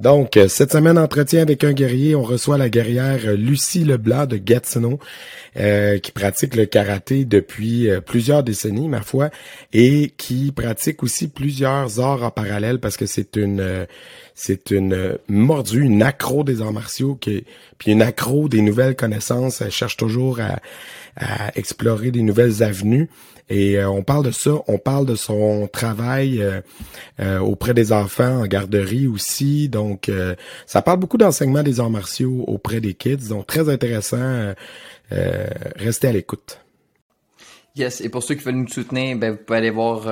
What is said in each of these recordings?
Donc, euh, cette semaine, entretien avec un guerrier, on reçoit la guerrière euh, Lucie Leblanc de Gatineau, euh, qui pratique le karaté depuis plusieurs décennies, ma foi, et qui pratique aussi plusieurs arts en parallèle parce que c'est une c'est une mordue, une accro des arts martiaux, qui, puis une accro des nouvelles connaissances. Elle cherche toujours à, à explorer des nouvelles avenues. Et euh, on parle de ça, on parle de son travail euh, euh, auprès des enfants en garderie aussi. Donc, ça parle beaucoup d'enseignement des arts martiaux auprès des kids. Donc, très intéressant. restez à l'écoute. Yes, et pour ceux qui veulent nous soutenir, ben, vous pouvez aller voir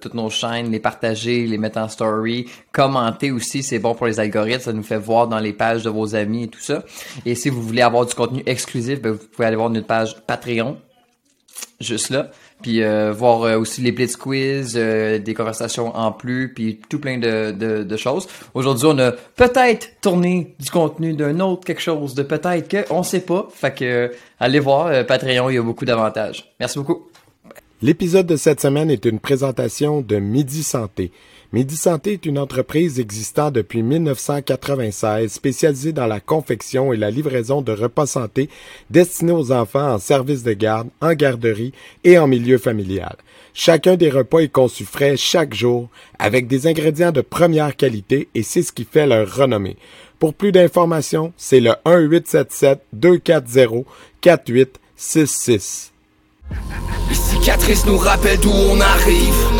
toutes nos chaînes, les partager, les mettre en story, commenter aussi, c'est bon pour les algorithmes, ça nous fait voir dans les pages de vos amis et tout ça. Et si vous voulez avoir du contenu exclusif, ben, vous pouvez aller voir notre page Patreon, juste là puis euh, voir euh, aussi les blitz quiz, euh, des conversations en plus, puis tout plein de, de, de choses. Aujourd'hui, on a peut-être tourné du contenu d'un autre quelque chose de peut-être que on sait pas. Fait que allez voir Patreon, il y a beaucoup d'avantages. Merci beaucoup. L'épisode de cette semaine est une présentation de Midi Santé. Midi Santé est une entreprise existant depuis 1996 spécialisée dans la confection et la livraison de repas santé destinés aux enfants en service de garde, en garderie et en milieu familial. Chacun des repas est conçu frais chaque jour avec des ingrédients de première qualité et c'est ce qui fait leur renommée. Pour plus d'informations, c'est le 1 877 240 4866. Les cicatrices nous rappellent d'où on arrive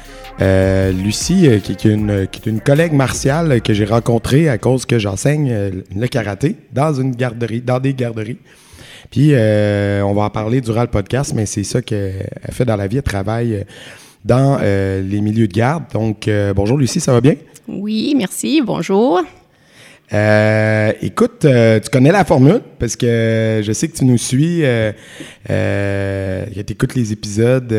Euh, Lucie, euh, qui, est une, qui, est une, collègue martiale que j'ai rencontrée à cause que j'enseigne euh, le karaté dans une garderie, dans des garderies. Puis on va en parler durant le podcast, mais c'est ça qu'elle fait dans la vie. Elle travaille dans les milieux de garde. Donc, bonjour Lucie, ça va bien? Oui, merci. Bonjour. Euh, écoute, euh, tu connais la formule parce que je sais que tu nous suis, euh, euh tu écoutes les épisodes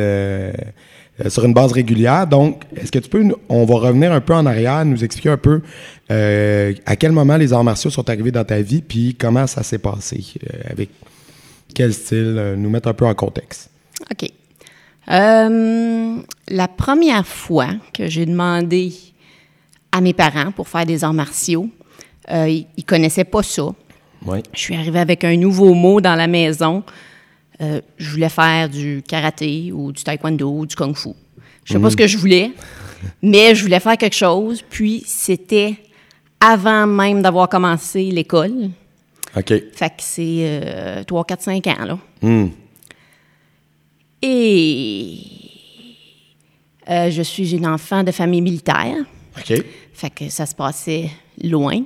sur une base régulière. Donc, est-ce que tu peux, on va revenir un peu en arrière, nous expliquer un peu à quel moment les arts martiaux sont arrivés dans ta vie, puis comment ça s'est passé, avec quel style, nous mettre un peu en contexte. OK. la première fois que j'ai demandé à mes parents pour faire des arts martiaux, euh, ils ne connaissaient pas ça. Je suis arrivée avec un nouveau mot dans la maison. Euh, je voulais faire du karaté ou du taekwondo ou du kung fu. Je ne sais pas ce que je voulais, mais je voulais faire quelque chose. Puis c'était avant même d'avoir commencé l'école. OK. Fait que c'est 3, 4, 5 ans, là. Hmm. Et euh, je suis une enfant de famille militaire. OK. Fait que ça se passait loin.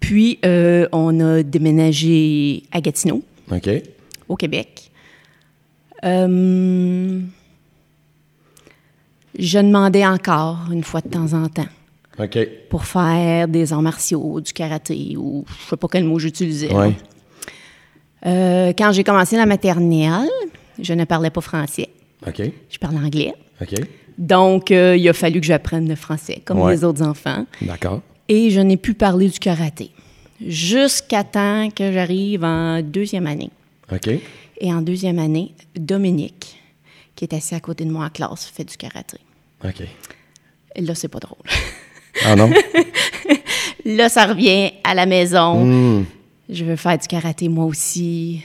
Puis, euh, on a déménagé à Gatineau, au Québec. Euh, je demandais encore une fois de temps en temps. Pour faire des arts martiaux, du karaté, ou je ne sais pas quel mot j'utilisais. Euh, quand j'ai commencé la maternelle, je ne parlais pas français. Je parlais anglais. Donc, il a fallu que j'apprenne le français, comme les autres enfants. D'accord et je n'ai plus parlé du karaté jusqu'à temps que j'arrive en deuxième année. OK. Et en deuxième année, Dominique, qui est assis à côté de moi en classe, fait du karaté. OK. Et là, c'est pas drôle. Ah non? là, ça revient à la maison. Hmm. Je veux faire du karaté moi aussi.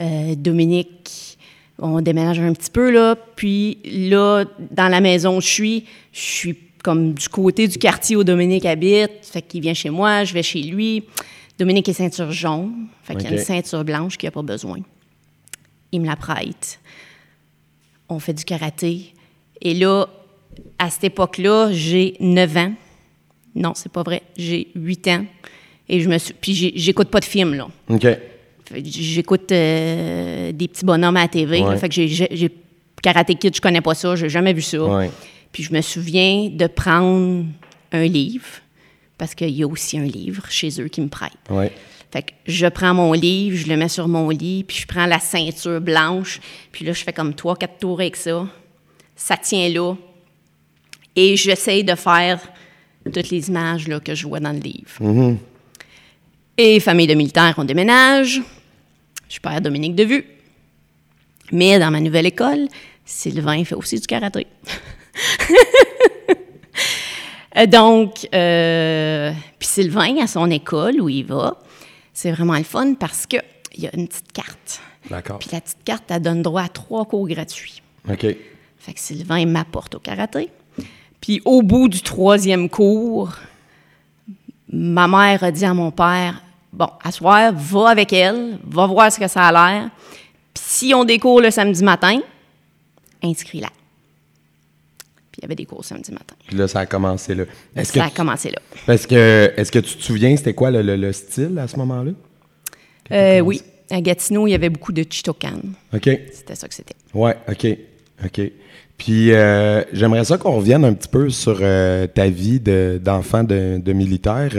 Euh, Dominique, on déménage un petit peu là. Puis là, dans la maison où je suis, je suis comme du côté du quartier où Dominique habite. Fait qu'il vient chez moi, je vais chez lui. Dominique est ceinture jaune. Fait qu'il y a une ceinture blanche qu'il n'a pas besoin. Il me la prête. On fait du karaté. Et là, à cette époque-là, j'ai 9 ans. Non, c'est pas vrai. J'ai 8 ans. Et je me suis. Puis j'écoute pas de films, là. OK. J'écoute euh, des petits bonhommes à la TV. fait que j'ai. Karaté Kid, je connais pas ça, j'ai jamais vu ça. Puis je me souviens de prendre un livre, parce qu'il y a aussi un livre chez eux qui me prête. Ouais. Fait que je prends mon livre, je le mets sur mon lit, puis je prends la ceinture blanche, puis là, je fais comme trois, quatre tours avec ça. Ça tient là. Et j'essaie de faire toutes les images là, que je vois dans le livre. Et famille de militaires, on déménage. Je perds Dominique de vue. Mais dans ma nouvelle école, Sylvain fait aussi du karaté. Euh, Donc, euh, puis Sylvain, à son école où il va, c'est vraiment le fun parce qu'il y a une petite carte. D'accord. Puis la petite carte, elle donne droit à trois cours gratuits. OK. Fait que Sylvain m'apporte au karaté. Puis au bout du troisième cours, ma mère a dit à mon père Bon, à soir, va avec elle, va voir ce que ça a l'air. Puis si on des cours le samedi matin, inscris-la. Puis il y avait des cours samedi matin. Puis là, ça a commencé là. Est-ce que, Ça a commencé là. parce que, est-ce que tu te souviens, c'était quoi le, le- le style à ce moment-là? Euh, oui, à Gatineau, il y avait beaucoup de Chitokan. OK. C'était ça que c'était. Ouais, OK. OK. Puis euh, j'aimerais ça qu'on revienne un petit peu sur euh, ta vie de- d'enfant de, de militaire.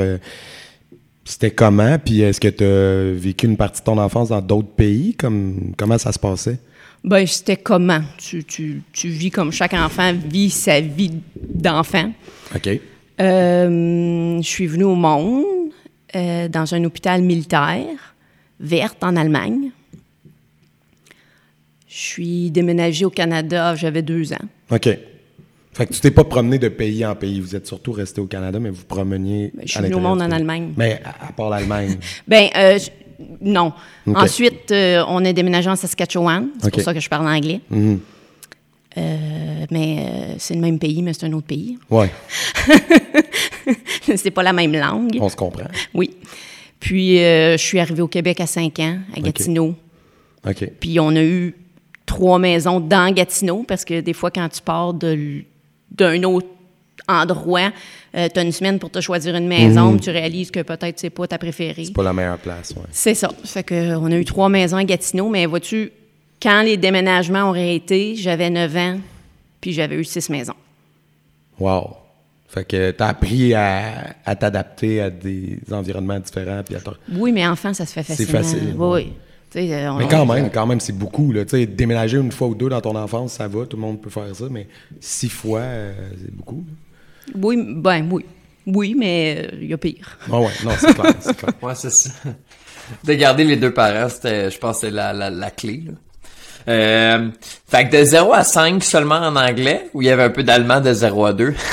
C'était comment? Puis est-ce que tu as vécu une partie de ton enfance dans d'autres pays? Comme, comment ça se passait? Ben, c'était comment? Tu, tu, tu vis comme chaque enfant vit sa vie d'enfant. OK. Euh, je suis venue au monde euh, dans un hôpital militaire, verte, en Allemagne. Je suis déménagée au Canada, j'avais deux ans. OK. Fait que tu t'es pas promené de pays en pays. Vous êtes surtout resté au Canada, mais vous promeniez. Ben, je suis venue au monde en. Allemagne. Mais à, à part l'Allemagne. Ben, euh, non. Ensuite, euh, on est déménagé en Saskatchewan. C'est pour ça que je parle anglais. Mhm. Euh, mais euh, c'est le même pays, mais c'est un autre pays. Ouais, c'est pas la même langue. on se comprend. Oui. Puis, euh, je suis arrivée au Québec à 5 ans, à Gatineau. OK. Puis, on a eu trois maisons dans Gatineau, parce que des fois, quand tu pars de l- d'un autre endroit, tu as une semaine pour te choisir une maison, puis tu réalises que peut-être c'est pas ta préférée. C'est pas la meilleure place, ouais. C'est ça. Fait que on a eu trois maisons à Gatineau, mais vois-tu, quand les déménagements auraient été, j'avais 9 ans, puis j'avais eu six maisons. Wow. Fait que t'as appris à, à t'adapter à des environnements différents. Puis à Oui, mais enfant, ça se fait C'est facilement. facile, Oui, euh, on- Mais quand même, quand même, c'est beaucoup. Là. Tu sais, déménager une fois ou deux dans ton enfance, ça va, tout le monde peut faire ça, mais six fois, euh, c'est beaucoup. Oui, ben oui. Oui, mais euh, il y a pire. Ah ouais, non, c'est clair, c'est clair. Ouais, c'est ça. De garder les deux parents, c'était, je pense, que c'est la, la, la clé, là. Euh, fait que de 0 à 5 seulement en anglais, ou il y avait un peu d'allemand de 0 à 2?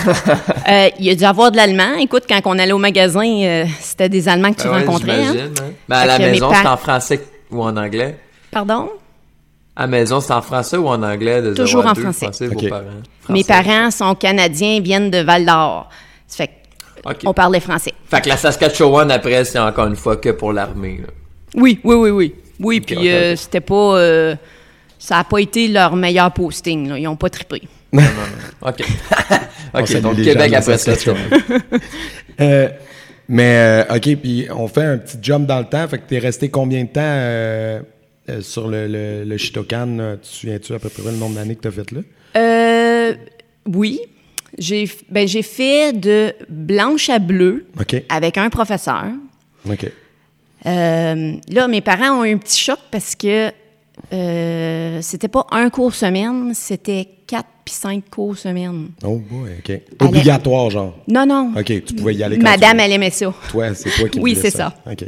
Euh, il y a dû avoir de l'allemand. Écoute, quand on allait au magasin, euh, c'était des Allemands que tu Ben ouais, rencontrais. hein? j'imagine, hein. Ben, à la maison, par- c'est en français ou en anglais? Pardon? À maison, c'est en français ou en anglais de 0 Toujours à en 2, français. vos Ok. parents? Mes parents sont canadiens, viennent de Val d'Or. Ça fait Ok. qu'on parlait français. Fait que la Saskatchewan, après, c'est encore une fois que pour l'armée. Oui, oui, oui, oui. Oui, Ok, puis ok, euh, ok. c'était pas... euh, ça n'a pas été leur meilleur posting. Là. Ils n'ont pas trippé. OK. On OK, salue donc Québec après Saskatchewan. Euh, mais, OK, puis on fait un petit jump dans le temps. Fait que t'es resté combien de temps euh, sur le, le, le Shitokan? Tu te souviens-tu à peu près le nombre d'années que t'as fait là? Euh, oui. J'ai ben, j'ai fait de blanche à bleu avec un professeur. OK. Euh, là, mes parents ont eu un petit choc parce que euh, c'était pas un cours semaine, c'était quatre puis cinq cours semaine. Oh boy, OK. Obligatoire, genre? Non, non. OK, tu pouvais y aller quand Madame, tu elle aimait ça. Toi, c'est toi qui Oui, c'est ça. OK.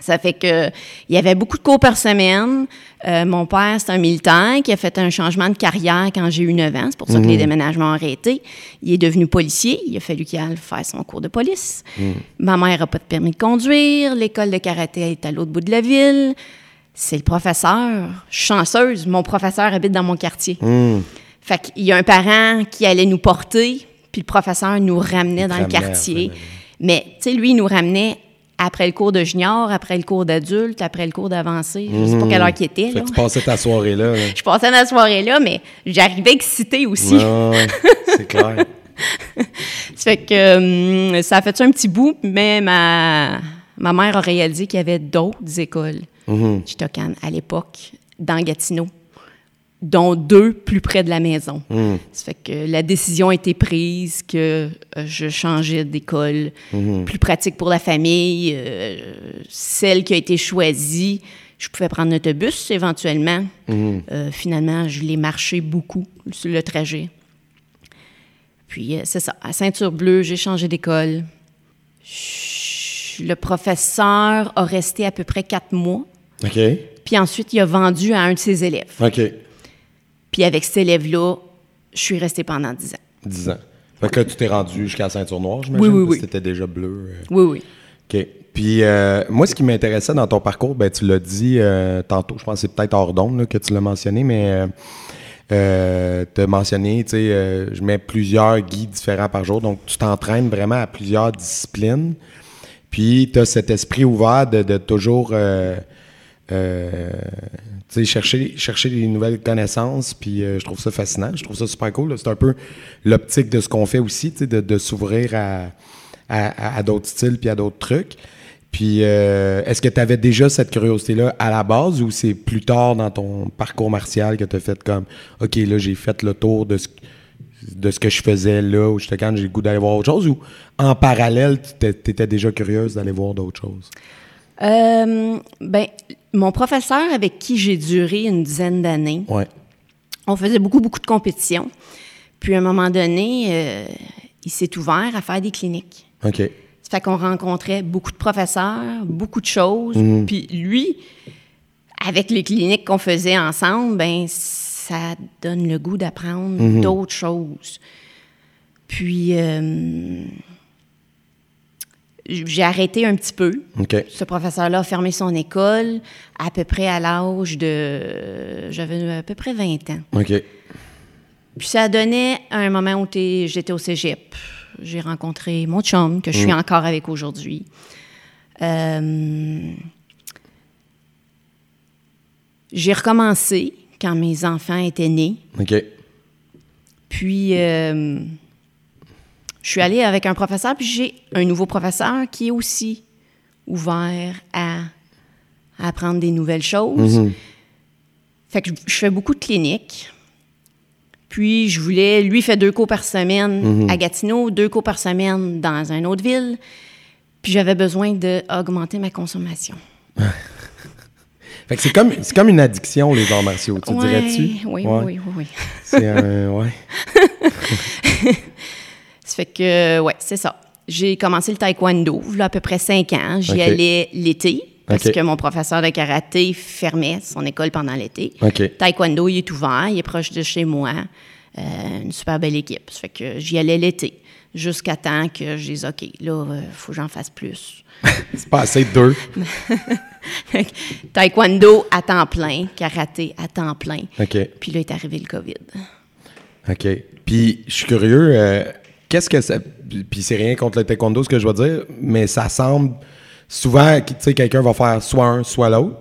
Ça fait que il y avait beaucoup de cours par semaine. Euh, mon père, c'est un militaire qui a fait un changement de carrière quand j'ai eu 9 ans. C'est pour ça que les déménagements ont arrêté. Il est devenu policier. Il a fallu qu'il aille faire son cours de police. Ma mère n'a pas de permis de conduire. L'école de karaté est à l'autre bout de la ville. C'est le professeur. Je suis chanceuse. Mon professeur habite dans mon quartier. Fait qu'il y a un parent qui allait nous porter, puis le professeur nous ramenait dans le quartier. Mais, tu sais, lui, il nous ramenait après le cours de junior, après le cours d'adulte, après le cours d'avancé. Je sais pas quelle heure qu'il était, là. que tu passais ta soirée là. là. Je passais ma soirée là, mais j'arrivais excitée aussi. Ouais, c'est clair. Ça fait que hum, ça a fait ça un petit bout, mais ma, ma mère a réalisé qu'il y avait d'autres écoles Mhm. Chitokan à l'époque, dans Gatineau, dont deux plus près de la maison. Hmm. Ça fait que la décision a été prise que euh, je changeais d'école Hmm. plus pratique pour la famille. euh, celle qui a été choisie, je pouvais prendre l'autobus éventuellement. Hmm. Euh, finalement, je l'ai marché beaucoup sur le trajet. Puis euh, c'est ça, à Ceinture Bleue, j'ai changé d'école. Le professeur a resté à peu près quatre mois. OK. Puis ensuite, il a vendu à un de ses élèves. OK. Puis avec cet élève-là, je suis restée pendant dix ans. 10 ans. Fait que là, tu t'es rendu jusqu'à la ceinture noire, j'imagine? Oui, oui, parce que T'étais déjà bleu. euh. Oui, oui. OK. Puis euh, moi, ce qui m'intéressait dans ton parcours, ben tu l'as dit euh, tantôt, je pense que c'est peut-être hors d'onde que tu l'as mentionné, mais euh, tu as mentionné, tu sais, je mets plusieurs guides différents par jour, donc tu t'entraînes vraiment à plusieurs disciplines. Puis tu as cet esprit ouvert de, de toujours euh, chercher, chercher des nouvelles connaissances, puis euh, je trouve ça fascinant, je trouve ça super cool. C'est un peu l'optique de ce qu'on fait aussi, de, de s'ouvrir à, à, d'autres styles puis à d'autres trucs. Puis, euh, est-ce que tu avais déjà cette curiosité-là à la base ou c'est plus tard dans ton parcours martial que tu as fait comme, OK, là, j'ai fait le tour de ce, de ce que je faisais là, où j'étais quand j'ai le goût d'aller voir autre chose ou en parallèle, tu étais déjà curieuse d'aller voir d'autres choses? Ben, mon professeur avec qui j'ai duré une dizaine d'années, Ouais. on faisait beaucoup, beaucoup de compétitions. Puis à un moment donné, euh, il s'est ouvert à faire des cliniques. OK. Ça fait qu'on rencontrait beaucoup de professeurs, beaucoup de choses. Puis lui, avec les cliniques qu'on faisait ensemble, ben ça donne le goût d'apprendre d'autres choses. Puis euh, j'ai arrêté un petit peu. Ce professeur-là a fermé son école à peu près à l'âge de... J'avais à peu près 20 ans. OK. Puis ça donnait à un moment où j'étais au cégep. J'ai rencontré mon chum, que je suis encore avec aujourd'hui. Euh, j'ai recommencé quand mes enfants étaient nés. OK. Puis, euh, je suis allée avec un professeur, puis j'ai un nouveau professeur qui est aussi ouvert à, à apprendre des nouvelles choses. Fait que je, fais beaucoup de cliniques. Puis, je voulais, lui fait deux cours par semaine à Gatineau, deux cours par semaine dans une autre ville. Puis, j'avais besoin d'augmenter ma consommation. Fait que c'est comme, c'est comme une addiction, les arts martiaux, tu Ouais, dirais-tu? Oui, Ouais. oui, oui, oui. C'est un. Ouais. Ça fait que, ouais, c'est ça. J'ai commencé le taekwondo, il y a à peu près cinq ans. J'y allais l'été, parce que mon professeur de karaté fermait son école pendant l'été. Taekwondo, il est ouvert, il est proche de chez moi. Euh, une super belle équipe. Ça fait que j'y allais l'été, jusqu'à temps que je dise, OK, là, il faut que j'en fasse plus. C'est pas assez de deux. Taekwondo à temps plein, karaté à temps plein. OK. Puis là est arrivé le COVID. OK. Puis, je suis curieux, euh, qu'est-ce que ça. Puis, c'est rien contre le taekwondo, ce que je veux dire, mais ça semble. Souvent, tu sais, quelqu'un va faire soit un, soit l'autre.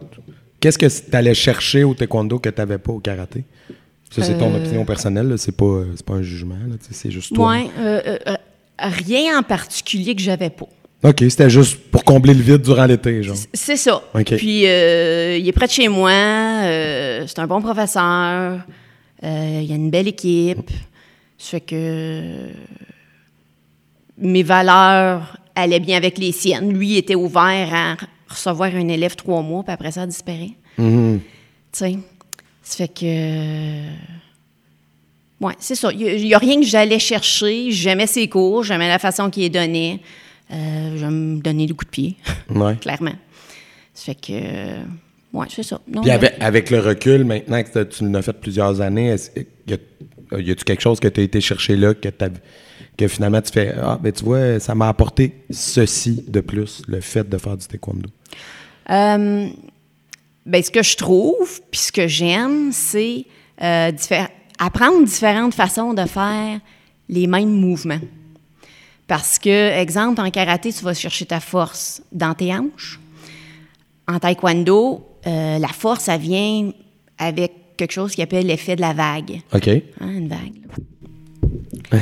Qu'est-ce que tu allais chercher au taekwondo que tu n'avais pas au karaté? Ça, c'est ton Euh. opinion personnelle, c'est pas, pas un jugement, c'est juste toi. Ouais, euh, euh, rien en particulier que j'avais pas. OK, c'était juste pour combler le vide durant l'été, genre. C'est ça. OK. Puis, il est près de chez moi. c'est un bon professeur. il y a une belle équipe. Ça fait que mes valeurs allaient bien avec les siennes. Lui était ouvert à recevoir un élève trois mois, puis après ça, disparaît. Mhm. Tu sais. Ça fait que. Ouais, c'est ça. Il n'y a, rien que j'allais chercher. J'aimais ses cours, j'aimais la façon qu'il est donné. Euh, je me donnais des coups de pied, Ouais. clairement. Ça fait que. Ouais, c'est ça. Non, Puis avec, avec le recul, maintenant que tu l'as fait plusieurs années, y a- y a-tu quelque chose que tu as été chercher là, que, t'as- que finalement tu fais Ah, ben tu vois, ça m'a apporté ceci de plus, le fait de faire du taekwondo? Euh, ben, ce que je trouve, puis ce que j'aime, c'est euh, diffé- apprendre différentes façons de faire les mêmes mouvements. Parce que, exemple, en karaté, tu vas chercher ta force dans tes hanches. En taekwondo, euh, la force, ça vient avec quelque chose qui appelle l'effet de la vague. OK. Hein, une vague.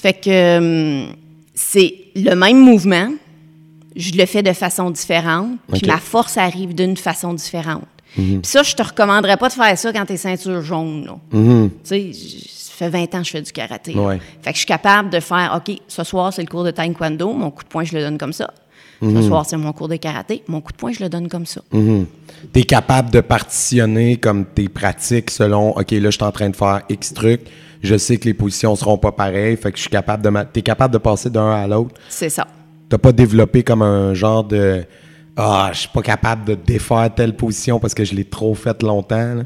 fait que hum, c'est le même mouvement, je le fais de façon différente, puis OK. ma force arrive d'une façon différente. Puis ça, je te recommanderais pas de faire ça quand t'es ceinture jaune, là. Mhm. Tu sais, ça fait 20 ans que je fais du karaté. Ouais. Fait que je suis capable de faire, OK, ce soir, c'est le cours de taekwondo, mon coup de poing, je le donne comme ça. Mhm. Ce soir, c'est mon cours de karaté, mon coup de poing, je le donne comme ça. Tu es capable de partitionner comme tes pratiques selon, OK, là, je suis en train de faire X trucs. Je sais que les positions seront pas pareilles. Fait que je suis capable de. Tu es capable de passer d'un à l'autre. C'est ça. T'as pas développé comme un genre de. Ah, je suis pas capable de défaire telle position parce que je l'ai trop faite longtemps. là.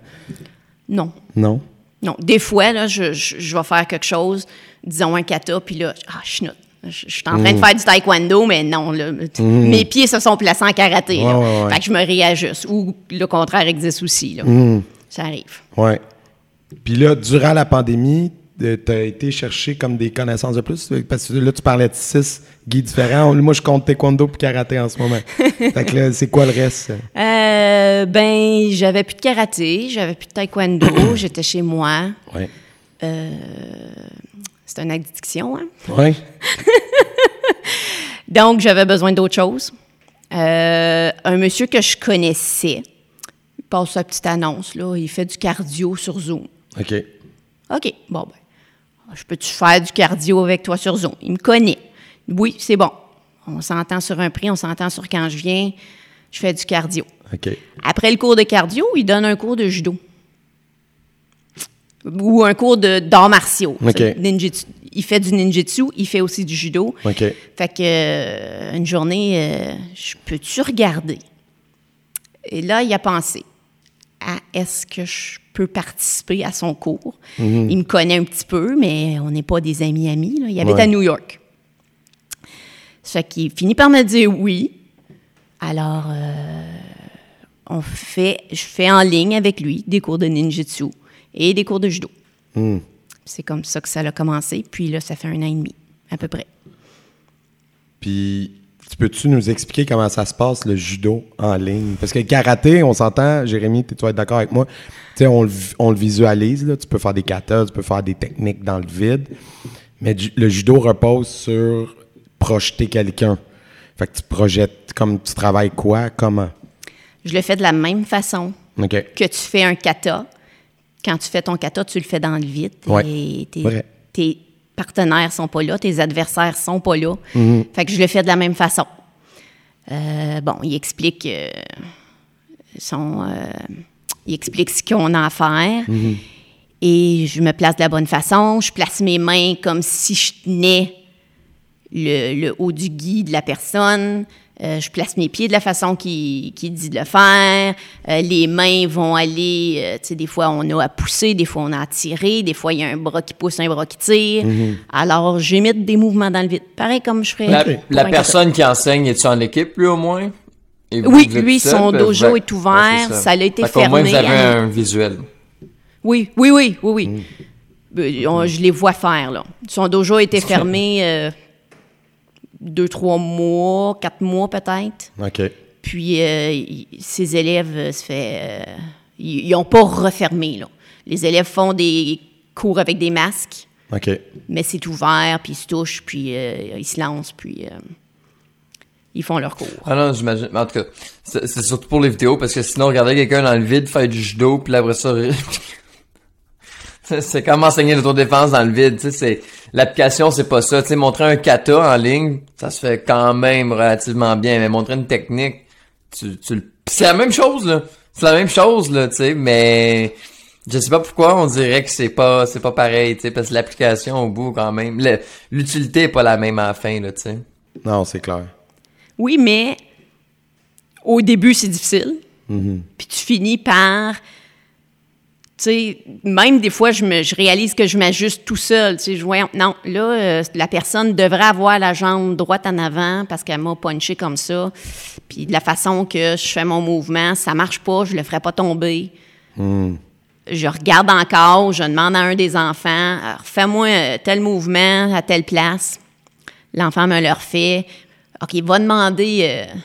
Non. Non? Non. Des fois, là, je, je, je vais faire quelque chose, disons un kata, puis là, ah, je Je, je suis en train de Mm. faire du taekwondo, mais non, là, mes pieds se sont placés en karaté. là. Ouais, ouais, ouais. Fait que je me réajuste. Ou le contraire existe aussi. Là. Mm. Ça arrive. Ouais. Puis là, durant la pandémie, tu as été chercher comme des connaissances de plus? Parce que là, tu parlais de six guides différents. Moi, je compte taekwondo puis karaté en ce moment. fait que là, c'est quoi le reste? Euh, ben, j'avais plus de karaté, j'avais plus de taekwondo, j'étais chez moi. Ouais. C'est une addiction, hein? Ouais. Donc, j'avais besoin d'autre chose. Euh, un monsieur que je connaissais, il passe sa petite annonce, là, il fait du cardio sur Zoom. OK. OK, bon, ben, je peux-tu faire du cardio avec toi sur Zoom? Il me connaît. Oui, c'est bon. On s'entend sur un prix, on s'entend sur quand je viens, je fais du cardio. OK. Après le cours de cardio, il donne un cours de judo. Ou un cours de d'arts martiaux. OK. C'est ninjutsu. Il fait du ninjutsu, il fait aussi du judo. OK. Fait que euh, une journée, euh, je peux-tu regarder? Et là, il a pensé à est-ce que je peux participer à son cours? Il me connaît un petit peu, mais on n'est pas des amis amis. là. Il habite Ouais. à New York. Ça fait qu'il finit par me dire oui. Alors, euh, on fait, je fais en ligne avec lui des cours de ninjutsu et des cours de judo. C'est comme ça que ça a commencé. Puis là, ça fait un an et demi, à peu près. Puis, tu peux-tu nous expliquer comment ça se passe, le judo en ligne? Parce que karaté, on s'entend, Jérémy, tu vas être d'accord avec moi, tu sais, on, le vi- on le visualise, là. tu peux faire des katas, tu peux faire des techniques dans le vide, mais du- le judo repose sur projeter quelqu'un. Fait que tu projettes, comme tu travailles quoi, comment? Je le fais de la même façon que tu fais un kata. Quand tu fais ton kata, tu le fais dans le vide. Ouais. Et partenaires sont pas là, tes adversaires sont pas là. Mm-hmm. Fait que je le fais de la même façon. Euh, bon, il explique euh, son, euh, il explique ce qu'on a à faire. Mm-hmm. Et je me place de la bonne façon. Je place mes mains comme si je tenais le, le haut du gui de la personne. Euh, je place mes pieds de la façon qu'il dit de le faire. Euh, les mains vont aller, euh, tu sais, des fois on a à pousser, des fois on a à tirer, des fois il y a un bras qui pousse, un bras qui tire. Alors j'imite des mouvements dans le vide. Pareil comme je ferais. La, personne qui enseigne, est-tu en équipe, lui, au moins? Et vous, Oui, vous lui, son ben, dojo vous- est ouvert, Ouais, c'est ça a été Fait qu'au moins, fermé vous avez un visuel. Oui, oui, oui, oui, oui. On- je les vois faire, là. Son dojo a été fermé deux, trois mois, quatre mois peut-être. OK. Puis euh, ses élèves, euh, se fait, euh, ils n'ont pas refermé. Là. Les élèves font des cours avec des masques, OK. mais c'est ouvert, puis ils se touchent, puis euh, ils se lancent, puis euh, ils font leur cours. Ah non, j'imagine. Mais En tout cas, c'est surtout pour les vidéos, parce que sinon, regarder quelqu'un dans le vide faire du judo, puis après ça... c'est- comme enseigner l'autodéfense dans le vide, tu sais, c'est... L'application, c'est pas ça. Tu sais, montrer un kata en ligne, ça se fait quand même relativement bien, mais montrer une technique, tu, tu. C'est la même chose, là. C'est la même chose, là, tu sais, mais... Je sais pas pourquoi on dirait que c'est pas c'est pas pareil, tu sais, parce que l'application au bout quand même, l'utilité est pas la même à la fin, là, tu sais. Non, c'est clair. Oui, mais au début, c'est difficile. Puis tu finis par. Sais, même des fois, je, me, je réalise que je m'ajuste tout seul. Tu sais, je vois, non, là, euh, la personne devrait avoir la jambe droite en avant parce qu'elle m'a punché comme ça. Puis de la façon que je fais mon mouvement, ça marche pas, je le ferai pas tomber. Je regarde encore, je demande à un des enfants, Alors, fais-moi tel mouvement à telle place. L'enfant me le refait. OK, va demander. Euh,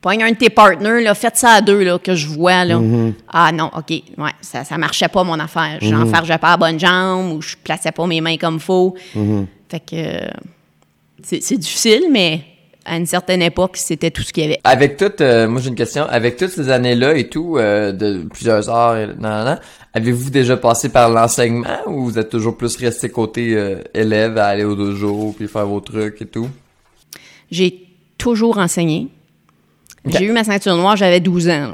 Pogne un de tes partners, là, faites ça à deux, là, que je vois, là. Ah non, OK, ouais, ça, ça marchait pas, mon affaire. J'enfargeais pas la bonne jambe ou je plaçais pas mes mains comme faut. Fait que euh, c'est difficile, mais à une certaine époque, c'était tout ce qu'il y avait. Avec toutes, euh, moi j'ai une question, avec toutes ces années-là et tout, euh, de plusieurs heures, avez-vous déjà passé par l'enseignement ou vous êtes toujours plus resté côté euh, élève à aller au dojo puis faire vos trucs et tout? J'ai toujours enseigné. J'ai eu ma ceinture noire, j'avais 12 ans.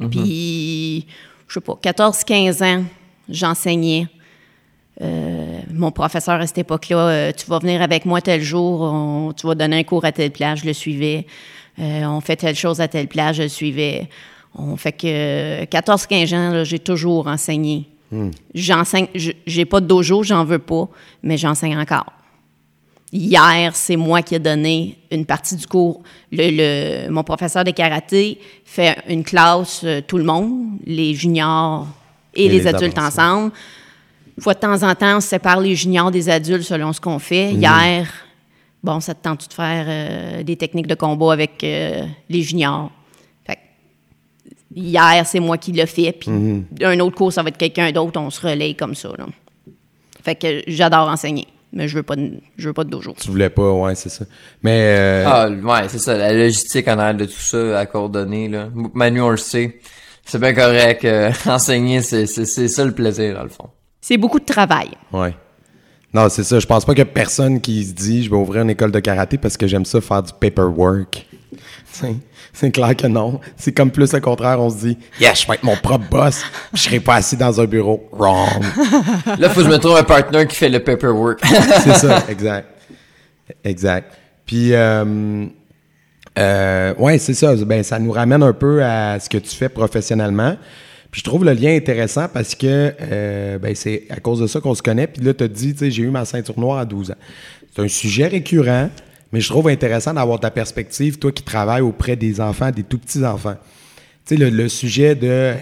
là. Puis, je sais pas, 14-15 ans, j'enseignais. Euh, mon professeur à cette époque-là, euh, tu vas venir avec moi tel jour, on- tu vas donner un cours à telle place, je le suivais. Euh, on fait telle chose à telle place, je le suivais. On fait que 14-15 ans, j'ai toujours enseigné. J'enseigne, je- j'ai pas de dojo, j'en veux pas, mais j'enseigne encore. Hier, c'est moi qui ai donné une partie du cours. Le, le- mon professeur de karaté fait une classe, euh, tout le monde, les juniors et, Et les, les adultes avancés. ensemble. Une fois de temps en temps, on sépare les juniors des adultes selon ce qu'on fait. Hier, bon, ça te tente de faire euh, des techniques de combat avec euh, les juniors. Fait que hier, c'est moi qui l'ai fait, puis un autre cours, ça va être quelqu'un d'autre, on se relaye comme ça. là. Fait que j'adore enseigner, mais je veux pas de, je veux pas de dojo. Tu voulais pas, ouais, c'est ça. Mais euh, Ah, ouais, c'est ça, la logistique en arrière de tout ça à coordonner, là. Manu, on le sait. C'est bien correct, euh, enseigner, c'est, c'est, c'est ça le plaisir, dans le fond. C'est beaucoup de travail. ouais. Non, c'est ça. Je pense pas qu'il y a personne qui se dit je vais ouvrir une école de karaté parce que j'aime ça faire du paperwork. C'est- clair que non. C'est comme plus le contraire. On se dit yes, je vais être mon propre boss. Je serai pas assis dans un bureau. Wrong. Là, faut que je me trouve un partner qui fait le paperwork. c'est ça, exact. Exact. Puis, euh, euh, ouais, c'est ça. Ben, ça nous ramène un peu à ce que tu fais professionnellement. Puis je trouve le lien intéressant parce que euh, ben, c'est à cause de ça qu'on se connaît. Puis là, tu as dit, tu sais, j'ai eu ma ceinture noire à 12 ans. C'est un sujet récurrent, mais je trouve intéressant d'avoir ta perspective, toi qui travailles auprès des enfants, des tout petits enfants. Tu sais, le, sujet de euh,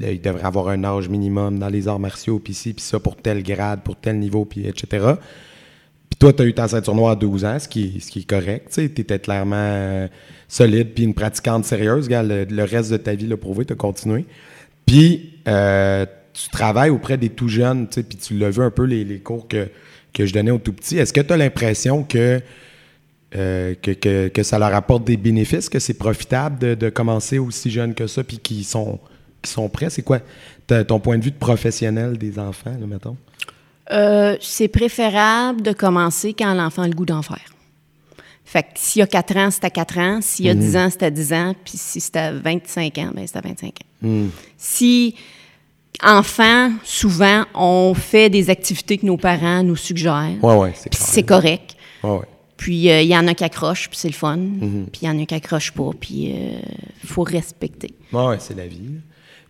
il devrait avoir un âge minimum dans les arts martiaux, puis ci, puis ça, pour tel grade, pour tel niveau, puis etc. Puis toi, tu as eu ta ceinture noire à 12 ans, ce qui, ce qui est correct. Tu étais clairement euh, solide, puis une pratiquante sérieuse. Gars, le, reste de ta vie l'a prouvé, tu as continué. Puis euh, tu travailles auprès des tout jeunes, puis tu l'as vu un peu les, les cours que, que je donnais aux tout petits. Est-ce que tu as l'impression que, euh, que, que, que ça leur apporte des bénéfices, que c'est profitable de, de commencer aussi jeune que ça, puis qu'ils sont, sont prêts? C'est quoi ton point de vue de professionnel des enfants, là, mettons? Euh, c'est préférable de commencer quand l'enfant a le goût d'en faire. Fait que s'il y a 4 ans, c'est à 4 ans. S'il y a 10 ans, c'est à 10 ans. Puis si c'est à 25 ans, ben c'est à 25 ans. Si, enfant, souvent, on fait des activités que nos parents nous suggèrent. Ouais, ouais, c'est correct. Ouais, Puis euh, il y en a qui accrochent, puis c'est le fun. Puis il y en a qui accrochent pas, puis il faut respecter. Ouais, ouais, c'est la vie.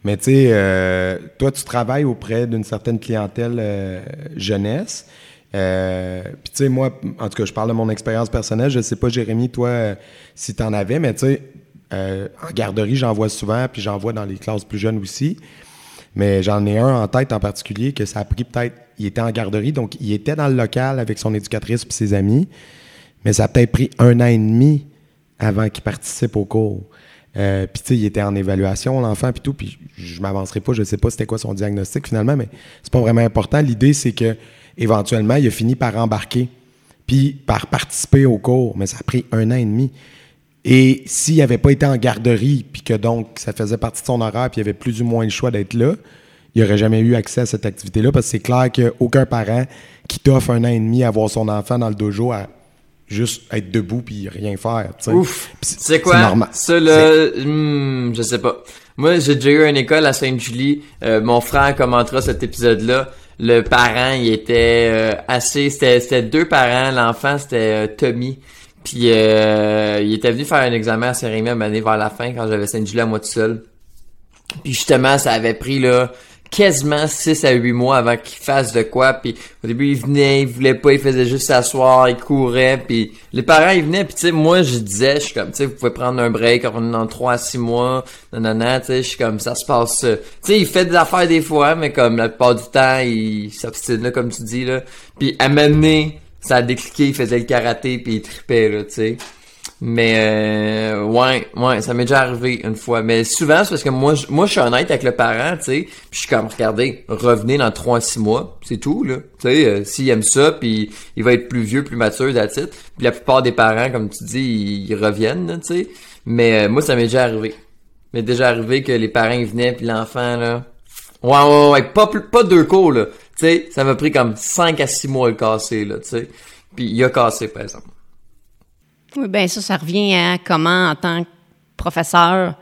Mais tu sais, euh, toi, tu travailles auprès d'une certaine clientèle euh, jeunesse. Euh, Puis tu sais, moi, en tout cas, je parle de mon expérience personnelle. Je sais pas, Jérémy, toi, euh, si tu en avais, mais tu sais, euh, en garderie, j'en vois souvent, puis j'en vois dans les classes plus jeunes aussi. Mais j'en ai un en tête en particulier que ça a pris peut-être. Il était en garderie, donc il était dans le local avec son éducatrice puis ses amis. Mais ça a peut-être pris un an et demi avant qu'il participe au cours. Euh, puis tu sais, il était en évaluation, l'enfant, puis tout. Puis je m'avancerai pas, je sais pas c'était quoi son diagnostic finalement, mais c'est pas vraiment important. L'idée, c'est que éventuellement, il a fini par embarquer, puis par participer au cours. Mais ça a pris un an et demi. Et s'il n'avait pas été en garderie, puis que donc ça faisait partie de son horaire, puis il avait plus ou moins le choix d'être là, il n'aurait jamais eu accès à cette activité-là, parce que c'est clair qu'aucun parent qui t'offre un an et demi à voir son enfant dans le dojo à juste être debout puis rien faire. tu sais. Ouf. C'est- quoi? C'est normal. Ça, là, hmm, je sais pas. Moi, j'ai déjà eu une école à Sainte-Julie. Euh, mon frère commentera cet épisode-là. Le parent, il était euh, assez... C'était c'était deux parents. L'enfant, c'était euh, Tommy. Puis, euh, il était venu faire un examen à Saint-Rémy à donné vers la fin, quand j'avais Sainte-Julie à moi tout seul. Puis justement, ça avait pris là quasiment 6 à 8 mois avant qu'il fasse de quoi. Puis au début, il venait, il voulait pas, il faisait juste s'asseoir, il courait. Puis les parents, ils venaient. Puis tu sais, moi, je disais, je suis comme, tu sais, vous pouvez prendre un break, on est dans 3 à 6 mois, nanana, tu sais, je suis comme, ça se passe. euh, Tu sais, il fait des affaires des fois, mais comme la plupart du temps, il s'obstine là, comme tu dis, là. Puis à ça a décliqué, il faisait le karaté, puis il tripait, là, tu sais. Mais euh, ouais, ouais, ça m'est déjà arrivé une fois. Mais souvent, c'est parce que moi, je- moi, je suis honnête avec le parent, tu sais. Puis je suis comme, regardez, revenez dans 3 à 6 mois, c'est tout, là. Tu sais, euh, s'il aime ça, puis il va être plus vieux, plus mature, it. Puis la plupart des parents, comme tu dis, ils, reviennent, tu sais. Mais euh, moi, ça m'est déjà arrivé. m'est déjà arrivé que les parents ils venaient, puis l'enfant, là... Ouais, ouais, ouais, pas, plus- pas deux cours, là. Tu sais, ça m'a pris comme 5 à 6 mois à le casser, là, tu sais. Puis il a cassé, par exemple. Oui, bien ça, ça revient à comment, en tant que professeur,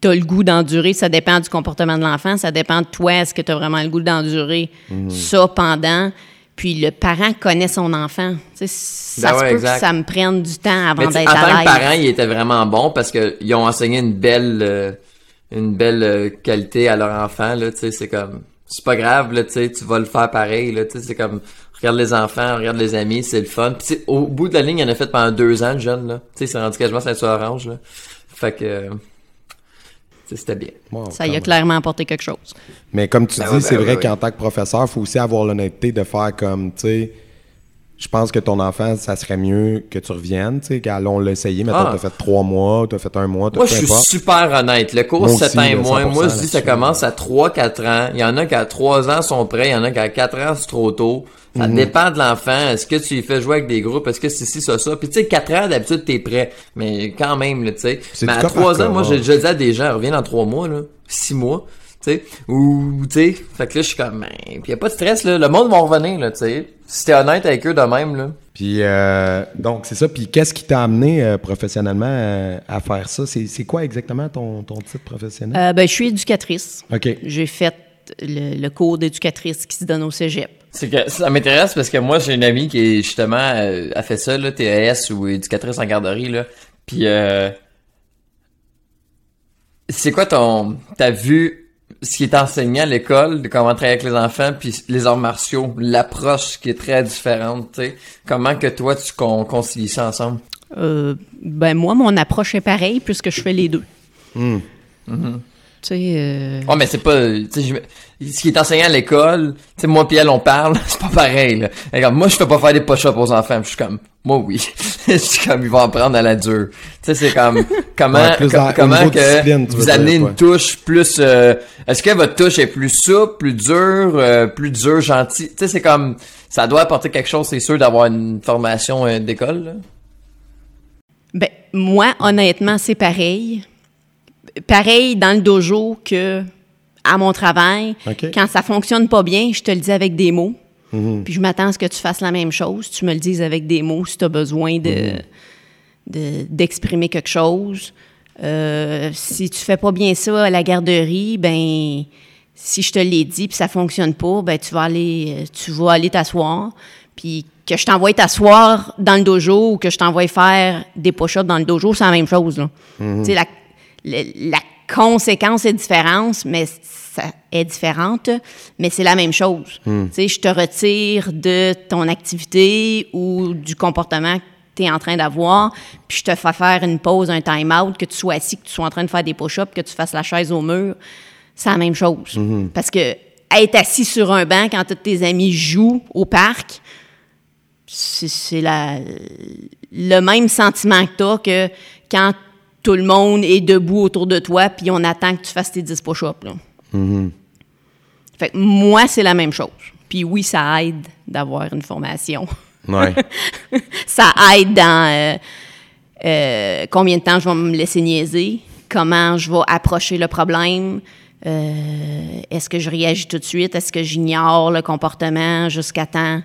tu as le goût d'endurer. Ça dépend du comportement de l'enfant, ça dépend de toi, est-ce que tu as vraiment le goût d'endurer Mhm. ça pendant? Puis le parent connaît son enfant. Tu sais, ça Ben se ouais, peut exact. que ça me prenne du temps avant Mais tu sais, d'être en tant à que l'aise. parent, il était vraiment bon parce que ils ont enseigné une belle euh, une belle euh, qualité à leur enfant là, tu sais, c'est comme c'est pas grave là, tu sais, tu vas le faire pareil là, tu sais, c'est comme regarde les enfants, regarde les amis, c'est le fun. Puis au bout de la ligne, il en a fait pendant deux ans le jeune là, tu sais, c'est rendu quasiment sur orange là. Fait que tu sais, c'était bien. Wow, Ça y a même. clairement apporté quelque chose. Mais comme tu Ben dis, ouais, c'est ben vrai ouais, qu'en tant que professeur, il faut aussi avoir l'honnêteté de faire comme, tu sais, je pense que ton enfant, ça serait mieux que tu reviennes, tu sais, qu'allons l'essayer. Mettons, Ah. t'as fait trois mois, t'as fait un mois, t'as Moi, je suis super honnête. Le cours Moi 7 aussi, ans et là, moins, 100% moi, je dis ça commence à 3-4 ans. Il y en a qui à 3 ans sont prêts, il y en a qui à 4 ans c'est trop tôt. Ça Mhm. dépend de l'enfant. Est-ce que tu lui fais jouer avec des groupes? Est-ce que c'est ci, ça, ça? Puis tu sais, 4 ans, d'habitude, t'es prêt. Mais quand même, tu sais. C'est Mais à cas par 3 cas, ans, moi, je, je dis à des gens, reviens dans 3 mois, là. 6 mois. Tu sais, ou, tu sais, fait que là, je suis comme, ben, pis y a pas de stress, là. Le monde va revenir, là, tu sais. Si t'es honnête avec eux de même, là. Puis, euh, donc, c'est ça. Puis, qu'est-ce qui t'a amené euh, professionnellement euh, à faire ça? C'est c'est quoi exactement ton, ton titre professionnel? Euh, ben, je suis éducatrice. OK. J'ai fait le, le cours d'éducatrice qui se donne au cégep. C'est que ça m'intéresse parce que moi j'ai une amie qui est justement euh, a fait ça là, TES ou éducatrice en garderie là. Puis euh, c'est quoi ton t'as vu ce qui est enseigné à l'école, de comment travailler avec les enfants puis les arts martiaux, l'approche qui est très différente, tu sais. Comment que toi tu con concilies ça ensemble? Euh, ben moi, mon approche est pareille puisque je fais les deux. Hmm. Tu sais, euh, Oh mais c'est pas tu sais je- ce qui est enseigné à l'école, tu sais moi puis elle on parle, c'est pas pareil là. Regarde, moi je fais pas faire des push-ups aux enfants, je suis comme moi oui. je suis comme ils vont en prendre à la dure. Tu sais c'est comme comment Ouais, com- comment que vous amenez dire, une ouais. touche plus euh, est-ce que votre touche est plus souple, plus dure, euh, plus dure, gentil. Tu sais c'est comme ça doit apporter quelque chose, c'est sûr d'avoir une formation euh, d'école là. ben, moi, honnêtement, c'est pareil. Pareil dans le dojo que à mon travail. Quand ça fonctionne pas bien, je te le dis avec des mots. Mhm. Puis je m'attends à ce que tu fasses la même chose. Tu me le dises avec des mots si tu as besoin de, Mhm. de- d'exprimer quelque chose. Euh, si tu fais pas bien ça à la garderie, ben si je te l'ai dit puis ça fonctionne pas, ben tu vas aller tu vas aller t'asseoir. Puis que je t'envoie t'asseoir dans le dojo ou que je t'envoie faire des push-ups dans le dojo, c'est la même chose. là. Tu sais, la, le- la conséquence est différente, mais ça est différente, mais c'est la même chose. Tu sais, je te retire de ton activité ou du comportement que tu es en train d'avoir, puis je te fais faire une pause, un time-out, que tu sois assis, que tu sois en train de faire des push-ups, que tu fasses la chaise au mur, c'est la même chose. Parce que être assis sur un banc quand tous tes amis jouent au parc, c'est le même sentiment que tu que quand tout le monde est debout autour de toi puis on attend que tu fasses tes 10 push-ups. là. Fait que moi, c'est la même chose. Puis oui, ça aide d'avoir une formation. Ouais. ça aide dans euh, euh, combien de temps je vais me laisser niaiser, comment je vais approcher le problème, euh, est-ce que je réagis tout de suite, est-ce que j'ignore le comportement jusqu'à temps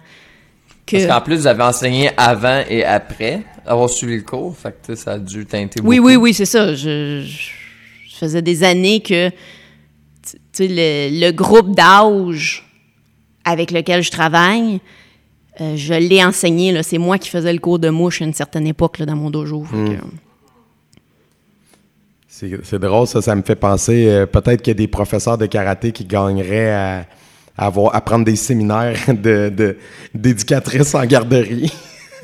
que... Parce qu'en plus vous avez enseigné avant et après avoir suivi le cours, fait que ça a dû teinter Oui, beaucoup. oui, oui, c'est ça. Je, faisais des années que tu sais, le, le groupe d'âge avec lequel je travaille, euh, je l'ai enseigné. C'est moi qui faisais le cours de mouche à une certaine époque là, dans mon dojo. C'est c'est drôle, ça. Ça me fait penser, euh, peut-être qu'il y a des professeurs de karaté qui gagneraient à, à avoir, à prendre des séminaires de, de- d'éducatrices en garderie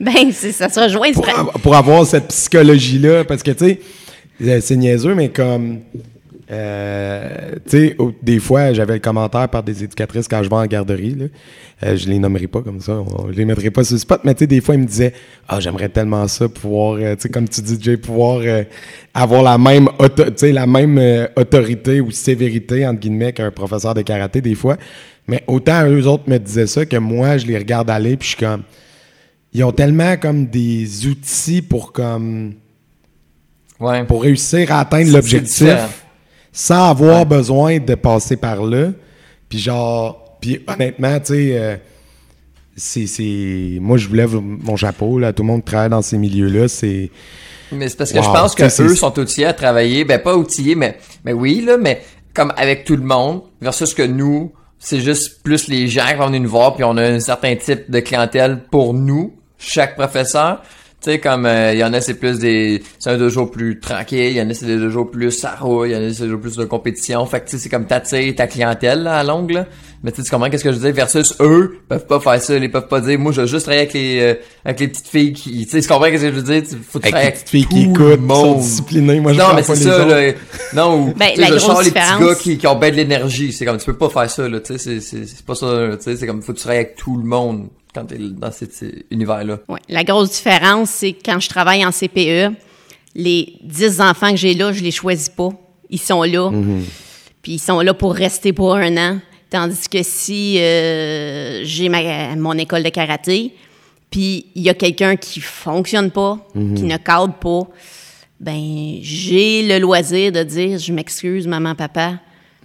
Ben, ça se rejoint. pour, pour avoir cette psychologie-là. Parce que, tu sais, euh, c'est niaiseux, mais comme. Euh, tu sais, des fois, j'avais le commentaire par des éducatrices quand je vais en garderie. Là. Euh, je les nommerai pas comme ça, on, je les mettrai pas sur le spot, mais tu sais, des fois, ils me disaient Ah, j'aimerais tellement ça, pouvoir, euh, tu sais, comme tu dis, Jay, pouvoir euh, avoir la même, auto- la même autorité ou sévérité, entre guillemets, qu'un professeur de karaté, des fois. Mais autant eux autres me disaient ça que moi, je les regarde aller, puis je suis comme. Ils ont tellement comme des outils pour comme Ouais. pour réussir à atteindre l'objectif. Sans avoir besoin de passer par là. Puis genre, puis honnêtement, tu sais, euh, c'est, moi je vous lève mon chapeau là, tout le monde travaille dans ces milieux-là, c'est, Mais c'est parce que Wow, je pense que eux sont outillés à travailler, ben pas outillés, mais mais oui là, mais comme avec tout le monde versus que nous, c'est juste plus les gens qui vont venir nous voir puis on a un certain type de clientèle pour nous, chaque professeur. Tu sais comme euh, il y en a c'est plus des c'est un dojo plus tranquille, il y en a c'est des dojos plus ça roule, il y en a c'est des dojos plus de compétition. Fait que tu sais c'est comme t'attires ta clientèle là, à longue là. Mais tu sais, tu comprends qu'est-ce que je veux dire? Versus eux peuvent pas faire ça, ils peuvent pas dire moi je veux juste travailler avec les euh, avec les petites filles qui tu sais tu comprends qu'est-ce que je veux dire, Tu- faut tu avec les petites filles qui tout le écoutent, qui sont monde. disciplinées. Moi, je non, mais pas c'est ça, là. Non, ou, Ben, tu sais, la je sors les petits gars qui, qui ont ben de l'énergie. C'est comme, tu peux pas faire ça, là, tu sais, c'est, c'est, c'est pas ça, là, tu sais, c'est comme, faut que tu travailles avec tout le monde quand t'es dans cet univers-là. Ouais. La grosse différence, c'est que quand je travaille en CPE, les 10 enfants que j'ai là, je les choisis pas. Ils sont là. Puis ils sont là pour rester pour un an. Tandis que si euh, j'ai ma- mon école de karaté, puis il y a quelqu'un qui fonctionne pas, qui ne cadre pas, ben j'ai le loisir de dire je m'excuse maman papa,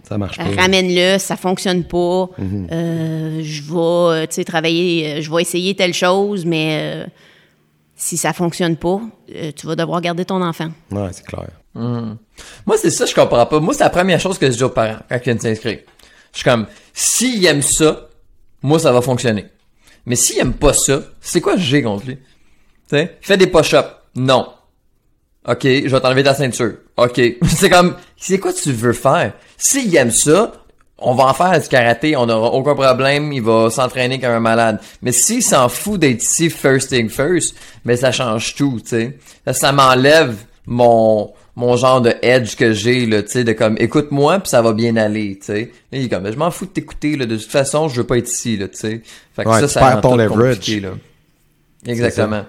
Ça marche pas. ramène-le, ça fonctionne pas. Euh, je vais, tu sais, travailler, euh, je vais essayer telle chose, mais euh, si ça fonctionne pas, euh, tu vas devoir garder ton enfant. Ouais, c'est clair. Moi, c'est ça, je comprends pas. Moi, c'est la première chose que je dis aux parents quand ils viennent s'inscrire. Je suis comme, s'ils aiment ça, moi, ça va fonctionner. Mais s'ils aiment pas ça, c'est quoi j'ai contre lui? Tu sais, fais des push-ups. Non. OK, je vais t'enlever ta ceinture. OK. c'est comme, c'est quoi tu veux faire? S'il aime ça, on va en faire du karaté, on n'aura aucun problème, il va s'entraîner comme un malade. Mais s'il s'en fout d'être ici first thing first, mais ça change tout, tu sais. Ça, ça m'enlève mon mon genre de edge que j'ai là, tu sais, de comme écoute-moi puis ça va bien aller, tu sais. Il est comme Ben, je m'en fous de t'écouter là, de toute façon, je veux pas être ici là, tu sais. Fait que Ouais, ça ça rend ton leverage. là. Exactement.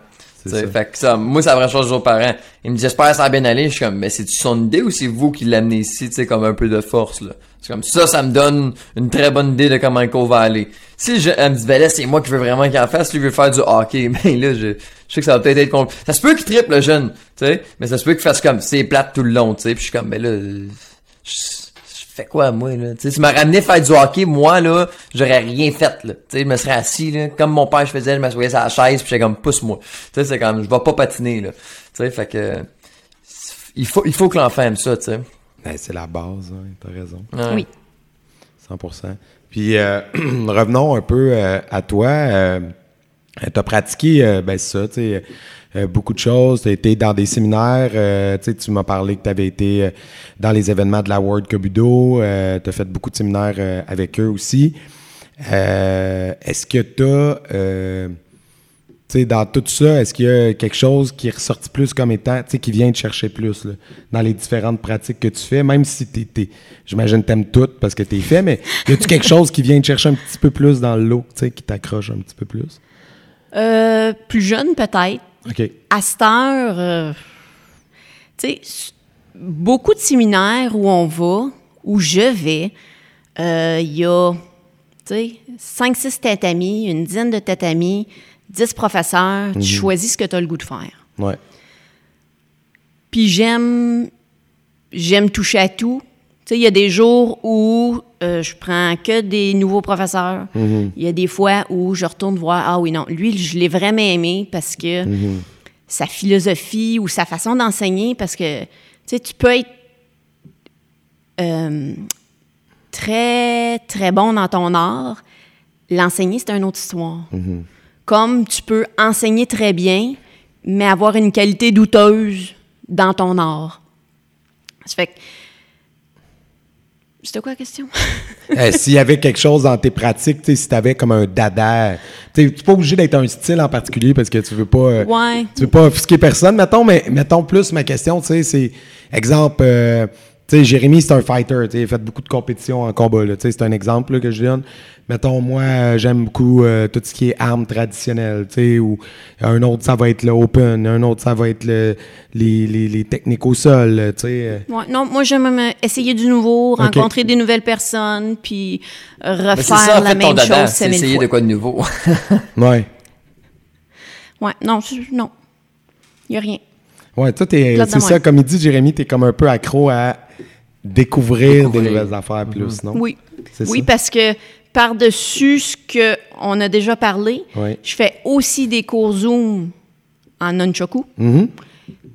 Ça. Fait que ça, moi, c'est la vraie chose que je dis aux parents. Ils me disent, j'espère que ça va bien aller. Je suis comme, mais c'est-tu son idée ou c'est vous qui l'amenez ici, tu sais, comme un peu de force, là? C'est comme, ça, ça me donne une très bonne idée de comment le cours va aller. Si je, elle me dit, ben là, c'est moi qui veux vraiment qu'il en fasse, lui veut faire du hockey, mais là, je, je sais que ça va peut-être être compl- Ça se peut qu'il triple, le jeune, tu sais, mais ça se peut qu'il fasse comme, c'est plate tout le long, tu sais, puis je suis comme, ben là, je fais quoi, moi, là? Tu sais, tu m'as ramené faire du hockey, moi, là, j'aurais rien fait, là. Tu sais, je me serais assis, là, comme mon père, je faisais, je m'assoyais sur la chaise, puis j'étais comme, pousse-moi. Tu sais, c'est comme, je vais pas patiner, là. Tu sais, fait que, il faut, il faut que l'enfant aime ça, tu sais. Ben, c'est la base, hein, t'as raison. Ouais. Oui. 100%. Puis euh, revenons un peu euh, à toi. Euh, tu as pratiqué, euh, ben c'est ça, tu sais, euh, beaucoup de choses. Tu as été dans des séminaires. euh, tu tu m'as parlé que tu avais été euh, dans les événements de la World Kobudo. Euh, tu as fait beaucoup de séminaires avec eux aussi. Est-ce que tu as... Tu dans tout ça, est-ce qu'il y a quelque chose qui est ressorti plus comme étant, tu qui vient te chercher plus, dans les différentes pratiques que tu fais, même si t'es, t'es j'imagine t'aimes toutes parce que t'es fait, mais y a-tu quelque chose qui vient te chercher un petit peu plus dans l'eau, tu qui t'accroche un petit peu plus? Plus jeune, peut-être. À cette heure, euh, tu sais, beaucoup de séminaires où on va, où je vais, euh, il y a, tu sais, 5-6 tatamis, une dizaine de tatamis, 10 professeurs, tu choisis ce que tu as le goût de faire. Ouais. Puis j'aime j'aime toucher à tout. Tu sais, il y a des jours où euh, je prends que des nouveaux professeurs. Il y a des fois où je retourne voir ah oui non, lui je l'ai vraiment aimé parce que sa philosophie ou sa façon d'enseigner parce que tu sais tu peux être euh, très très bon dans ton art, l'enseigner c'est une autre histoire. Comme tu peux enseigner très bien mais avoir une qualité douteuse dans ton art. Ça fait que. C'était quoi la question? Eh, S'il y avait quelque chose dans tes pratiques, tu si t'avais comme un dada, tu tu pas obligé d'être un style en particulier parce que tu veux pas, euh, Ouais. tu veux pas offusquer personne, mettons, mais mettons plus ma question, tu sais, c'est, exemple, euh, sais, Jérémy, c'est un fighter. tu sais, Il a fait beaucoup de compétitions en combat. là. Tu sais, C'est un exemple là, que je donne. Mettons, moi, euh, j'aime beaucoup euh, tout ce qui est armes traditionnelles. tu sais, Ou un autre, ça va être le open. Un autre, ça va être le, les, les, les techniques au sol. là, tu sais. euh. Ouais, non, moi, j'aime essayer du nouveau, rencontrer des nouvelles personnes, puis refaire ça, la fait, ton même dada, chose c'est 5000 essayer fois. de quoi de nouveau. Ouais. Ouais, non, je- non. Il n'y a rien. Ouais, toi, c'est ça, comme il dit Jérémy, t'es comme un peu accro à découvrir, Découvrir. des nouvelles affaires plus, non? Oui. Oui, ça? parce que par-dessus ce qu'on a déjà parlé, Oui. je fais aussi des cours Zoom en nunchaku, Mhm.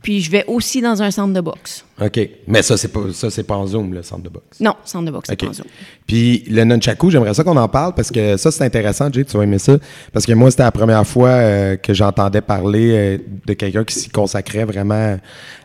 Puis je vais aussi dans un centre de boxe. OK. Mais ça, c'est pas, ça, c'est pas en Zoom, le centre de boxe. Non, centre de boxe, c'est pas en Zoom. Puis le nunchaku, j'aimerais ça qu'on en parle parce que ça, c'est intéressant, Jay, tu vas aimer ça. Parce que moi, c'était la première fois euh, que j'entendais parler euh, de quelqu'un qui s'y consacrait vraiment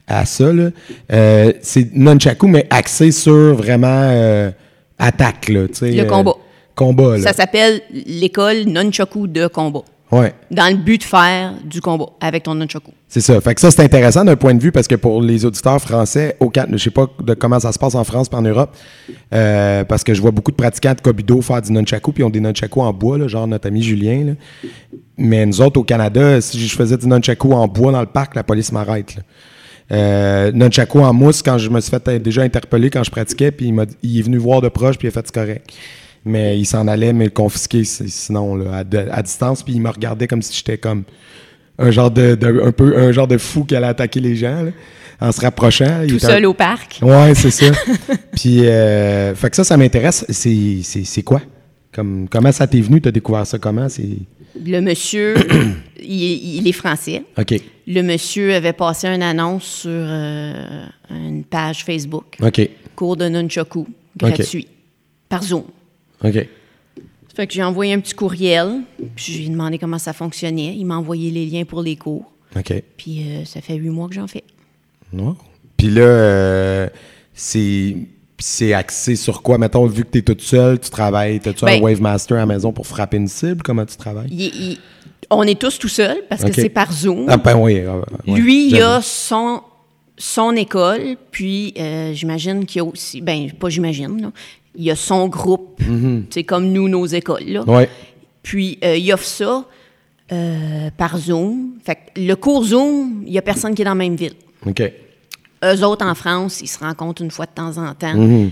à ça. là. Euh, c'est nunchaku, mais axé sur vraiment attaque, là. Le combat. Combat, là. Ça s'appelle l'école nunchaku de combat, Ouais. dans le but de faire du combat avec ton nunchaku. C'est ça. Fait que ça, c'est intéressant d'un point de vue parce que pour les auditeurs français, au je sais pas de comment ça se passe en France et en Europe, euh, parce que je vois beaucoup de pratiquants de Kobudo faire du nunchaku, puis ils ont des nunchaku en bois, là, genre notre ami Julien. là. Mais nous autres, au Canada, si je faisais du nunchaku en bois dans le parc, la police m'arrête. Euh, nunchaku en mousse, quand je me suis fait euh, déjà interpeller quand je pratiquais, puis il, il est venu voir de proche, puis il a fait c'est correct. Mais il s'en allait me confisquer si- sinon, là, à, de- à distance, puis il me regardait comme si j'étais comme un genre de, de- un peu un genre de fou qui allait attaquer les gens là, en se rapprochant. Tout seul un- au parc. Ouais, c'est ça. Puis euh, fait que ça, ça m'intéresse. C'est, c'est, c'est quoi? Comme, comment ça t'est venu? T'as découvert ça comment? C'est. Le monsieur, il, est- il est français. OK. Le monsieur avait passé une annonce sur euh, une page Facebook, OK. cours de nunchaku, gratuit, par Zoom. OK. Ça fait que j'ai envoyé un petit courriel, puis j'ai demandé comment ça fonctionnait. Il m'a envoyé les liens pour les cours. OK. Puis euh, ça fait huit mois que j'en fais. Wow. Puis là, euh, c'est. c'est axé sur quoi? Mettons, vu que tu es toute seule, tu travailles. T'as-tu un Ben- Wave Master à la maison pour frapper une cible? Comment tu travailles? On est tous tout seuls parce que c'est par Zoom. Ah, ben oui. euh, ouais, Lui, il a son, son école, puis euh, j'imagine qu'il y a aussi, ben pas j'imagine, il y a son groupe, c'est comme nous, nos écoles. Là. Ouais. Puis euh, il offre ça euh, par Zoom. Fait que le cours Zoom, il n'y a personne qui est dans la même ville. OK. Eux autres, en France, ils se rencontrent une fois de temps en temps, Mhm.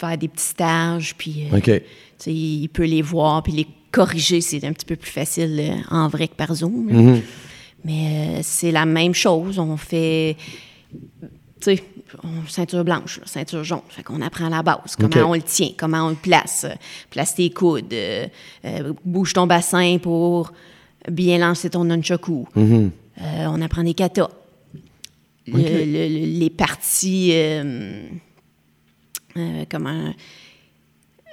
faire des petits stages, puis euh, il peut les voir, puis les corriger, c'est un petit peu plus facile euh, en vrai que par Zoom. Mhm. Mais c'est la même chose. On fait, tu sais, on- ceinture blanche, là, ceinture jaune. Fait qu'on apprend la base, comment on le tient, comment on le place. euh, place tes coudes, euh, euh, bouge ton bassin pour bien lancer ton nunchaku. Mhm. Euh, on apprend des katas. Le- le- le- les parties, comment,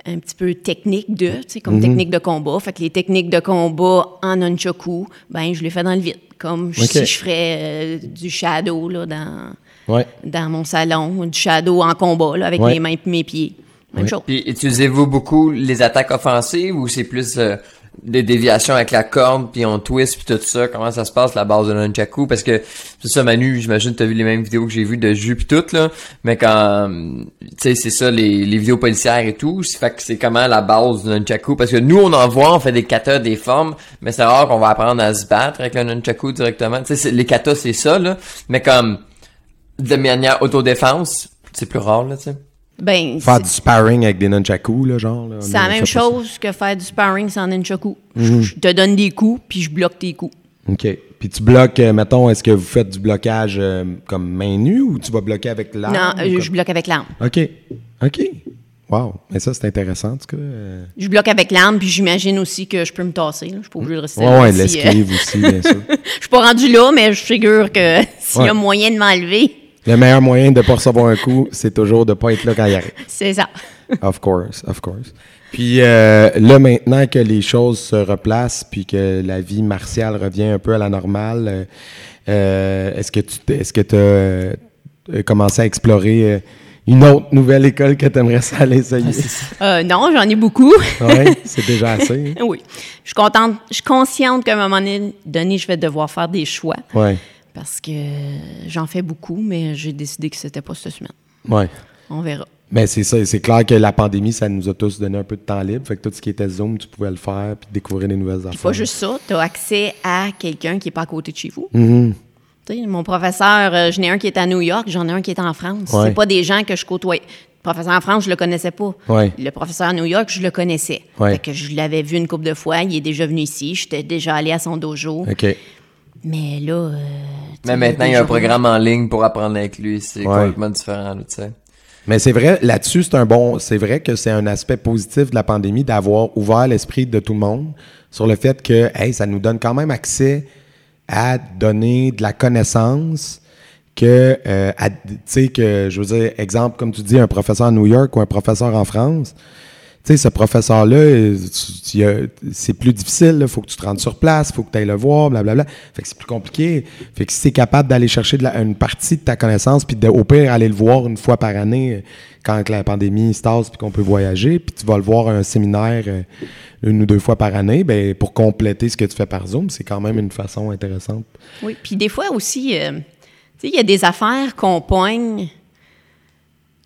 un petit peu techniques de, tu sais, comme Mhm. technique de combat. Fait que les techniques de combat en nunchaku, ben, je les fais dans le vide. Comme si je ferais du shadow, là, dans, Ouais. dans mon salon, du shadow en combat, là, avec Ouais. mes mains et mes pieds. Même Ouais. chose. Puis utilisez-vous beaucoup les attaques offensives ou c'est plus euh, des déviations avec la corde puis on twist puis tout ça? Comment ça se passe la base de nunchaku? Parce que c'est ça Manu j'imagine que t'as vu les mêmes vidéos que j'ai vues de jus puis tout là mais quand tu sais c'est ça les, les vidéos policières et tout c'est fait que c'est comment la base du nunchaku? Parce que nous on en voit on fait des katas des formes mais c'est rare qu'on va apprendre à se battre avec le nunchaku directement tu sais les katas c'est ça là mais comme de manière autodéfense c'est plus rare là tu sais Ben, Faire du sparring avec des nunchaku, là, genre. là, c'est la même chose que faire du sparring sans nunchaku. Mhm. Je te donne des coups, puis je bloque tes coups. OK. Puis tu bloques, euh, mettons, est-ce que vous faites du blocage euh, comme main nue ou tu vas bloquer avec l'arme? non, euh, comme- je bloque avec l'arme. OK. OK. Wow. Mais ça, c'est intéressant, en tout cas. euh. Je bloque avec l'arme, puis j'imagine aussi que je peux me tasser. là. Je suis pas obligée de rester Ouais, là ouais, euh, l'esquive aussi, bien sûr. Je suis pas rendu là, mais je figure que s'il y a moyen de m'enlever, Le meilleur moyen de ne pas recevoir un coup, c'est toujours de ne pas être là quand il arrive. c'est ça. Of course, of course. Puis euh, là, maintenant que les choses se replacent, puis que la vie martiale revient un peu à la normale, euh, euh, est-ce que tu est-ce que as commencé à explorer euh, une autre nouvelle école que tu aimerais ça aller essayer? Euh, non, j'en ai beaucoup. oui, c'est déjà assez. hein? oui. Je suis contente, je suis consciente qu'à un moment donné, je vais devoir faire des choix Ouais. Parce que j'en fais beaucoup, mais j'ai décidé que c'était pas cette semaine. Ouais. On verra. Mais c'est ça, c'est clair que la pandémie, ça nous a tous donné un peu de temps libre. Fait que tout ce qui était Zoom, tu pouvais le faire puis découvrir des nouvelles affaires. Pas juste ça, tu as accès à quelqu'un qui est pas à côté de chez vous. Tu sais, mon professeur, euh, j'en ai un qui est à New York, j'en ai un qui est en France. Ouais. C'est pas des gens que je côtoie. Le professeur en France, je le connaissais pas. Ouais. Le professeur à New York, je le connaissais. Ouais. Fait que je l'avais vu une couple de fois. Il est déjà venu ici. J'étais déjà allé à son dojo. OK. Mais là. euh, Mais maintenant, il y a un programme en ligne pour apprendre avec lui. C'est Ouais. complètement différent, tu sais. Mais c'est vrai, là-dessus, c'est un bon. C'est vrai que c'est un aspect positif de la pandémie d'avoir ouvert l'esprit de tout le monde sur le fait que hey, ça nous donne quand même accès à donner de la connaissance que euh, tu sais que je veux dire exemple comme tu dis un professeur à New York ou un professeur en France sais ce professeur là c'est plus difficile il faut que tu te rendes sur place faut que tu ailles le voir blablabla fait que c'est plus compliqué. Fait que si t'es capable d'aller chercher une partie de ta connaissance puis au pire aller le voir une fois par année quand la pandémie se tasse puis qu'on peut voyager puis tu vas le voir à un séminaire euh, une ou deux fois par année ben pour compléter ce que tu fais par Zoom c'est quand même une façon intéressante. Oui, puis des fois aussi, euh, tu sais, il y a des affaires qu'on poigne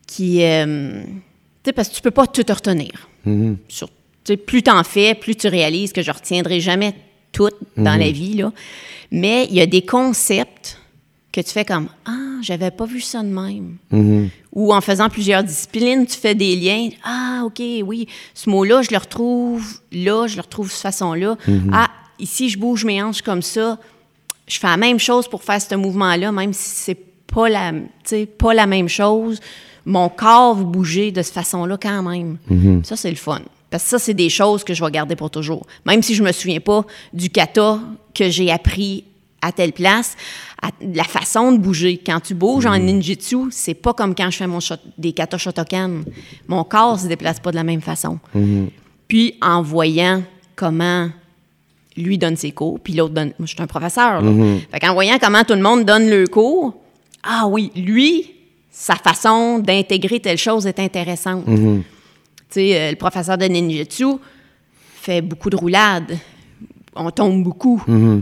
qui. euh, tu sais, parce que tu peux pas tout retenir. Mhm. Sur- tu sais, plus t'en fais, plus tu réalises que je retiendrai jamais tout dans la vie, là. Mais il y a des concepts que tu fais comme Ah, j'avais pas vu ça de même. Mhm. Ou en faisant plusieurs disciplines, tu fais des liens. Ah, OK, oui, ce mot-là, je le retrouve là, je le retrouve de cette façon-là. Ah, ici, je bouge mes hanches comme ça. Je fais la même chose pour faire ce mouvement-là, même si c'est pas la, pas la même chose. Mon corps bouger de cette façon-là quand même. Ça, c'est le fun. Parce que ça, c'est des choses que je vais garder pour toujours. Même si je me souviens pas du kata que j'ai appris à telle place, à la façon de bouger. Quand tu bouges en ninjutsu, c'est pas comme quand je fais mon shot- des kata shotokan. Mon corps se déplace pas de la même façon. Puis en voyant comment lui donne ses cours, puis l'autre donne. Moi, je suis un professeur. Là. Fait qu'en voyant comment tout le monde donne le cours, ah oui, lui, sa façon d'intégrer telle chose est intéressante. Tu sais, euh, le professeur de ninjutsu fait beaucoup de roulades. On tombe beaucoup.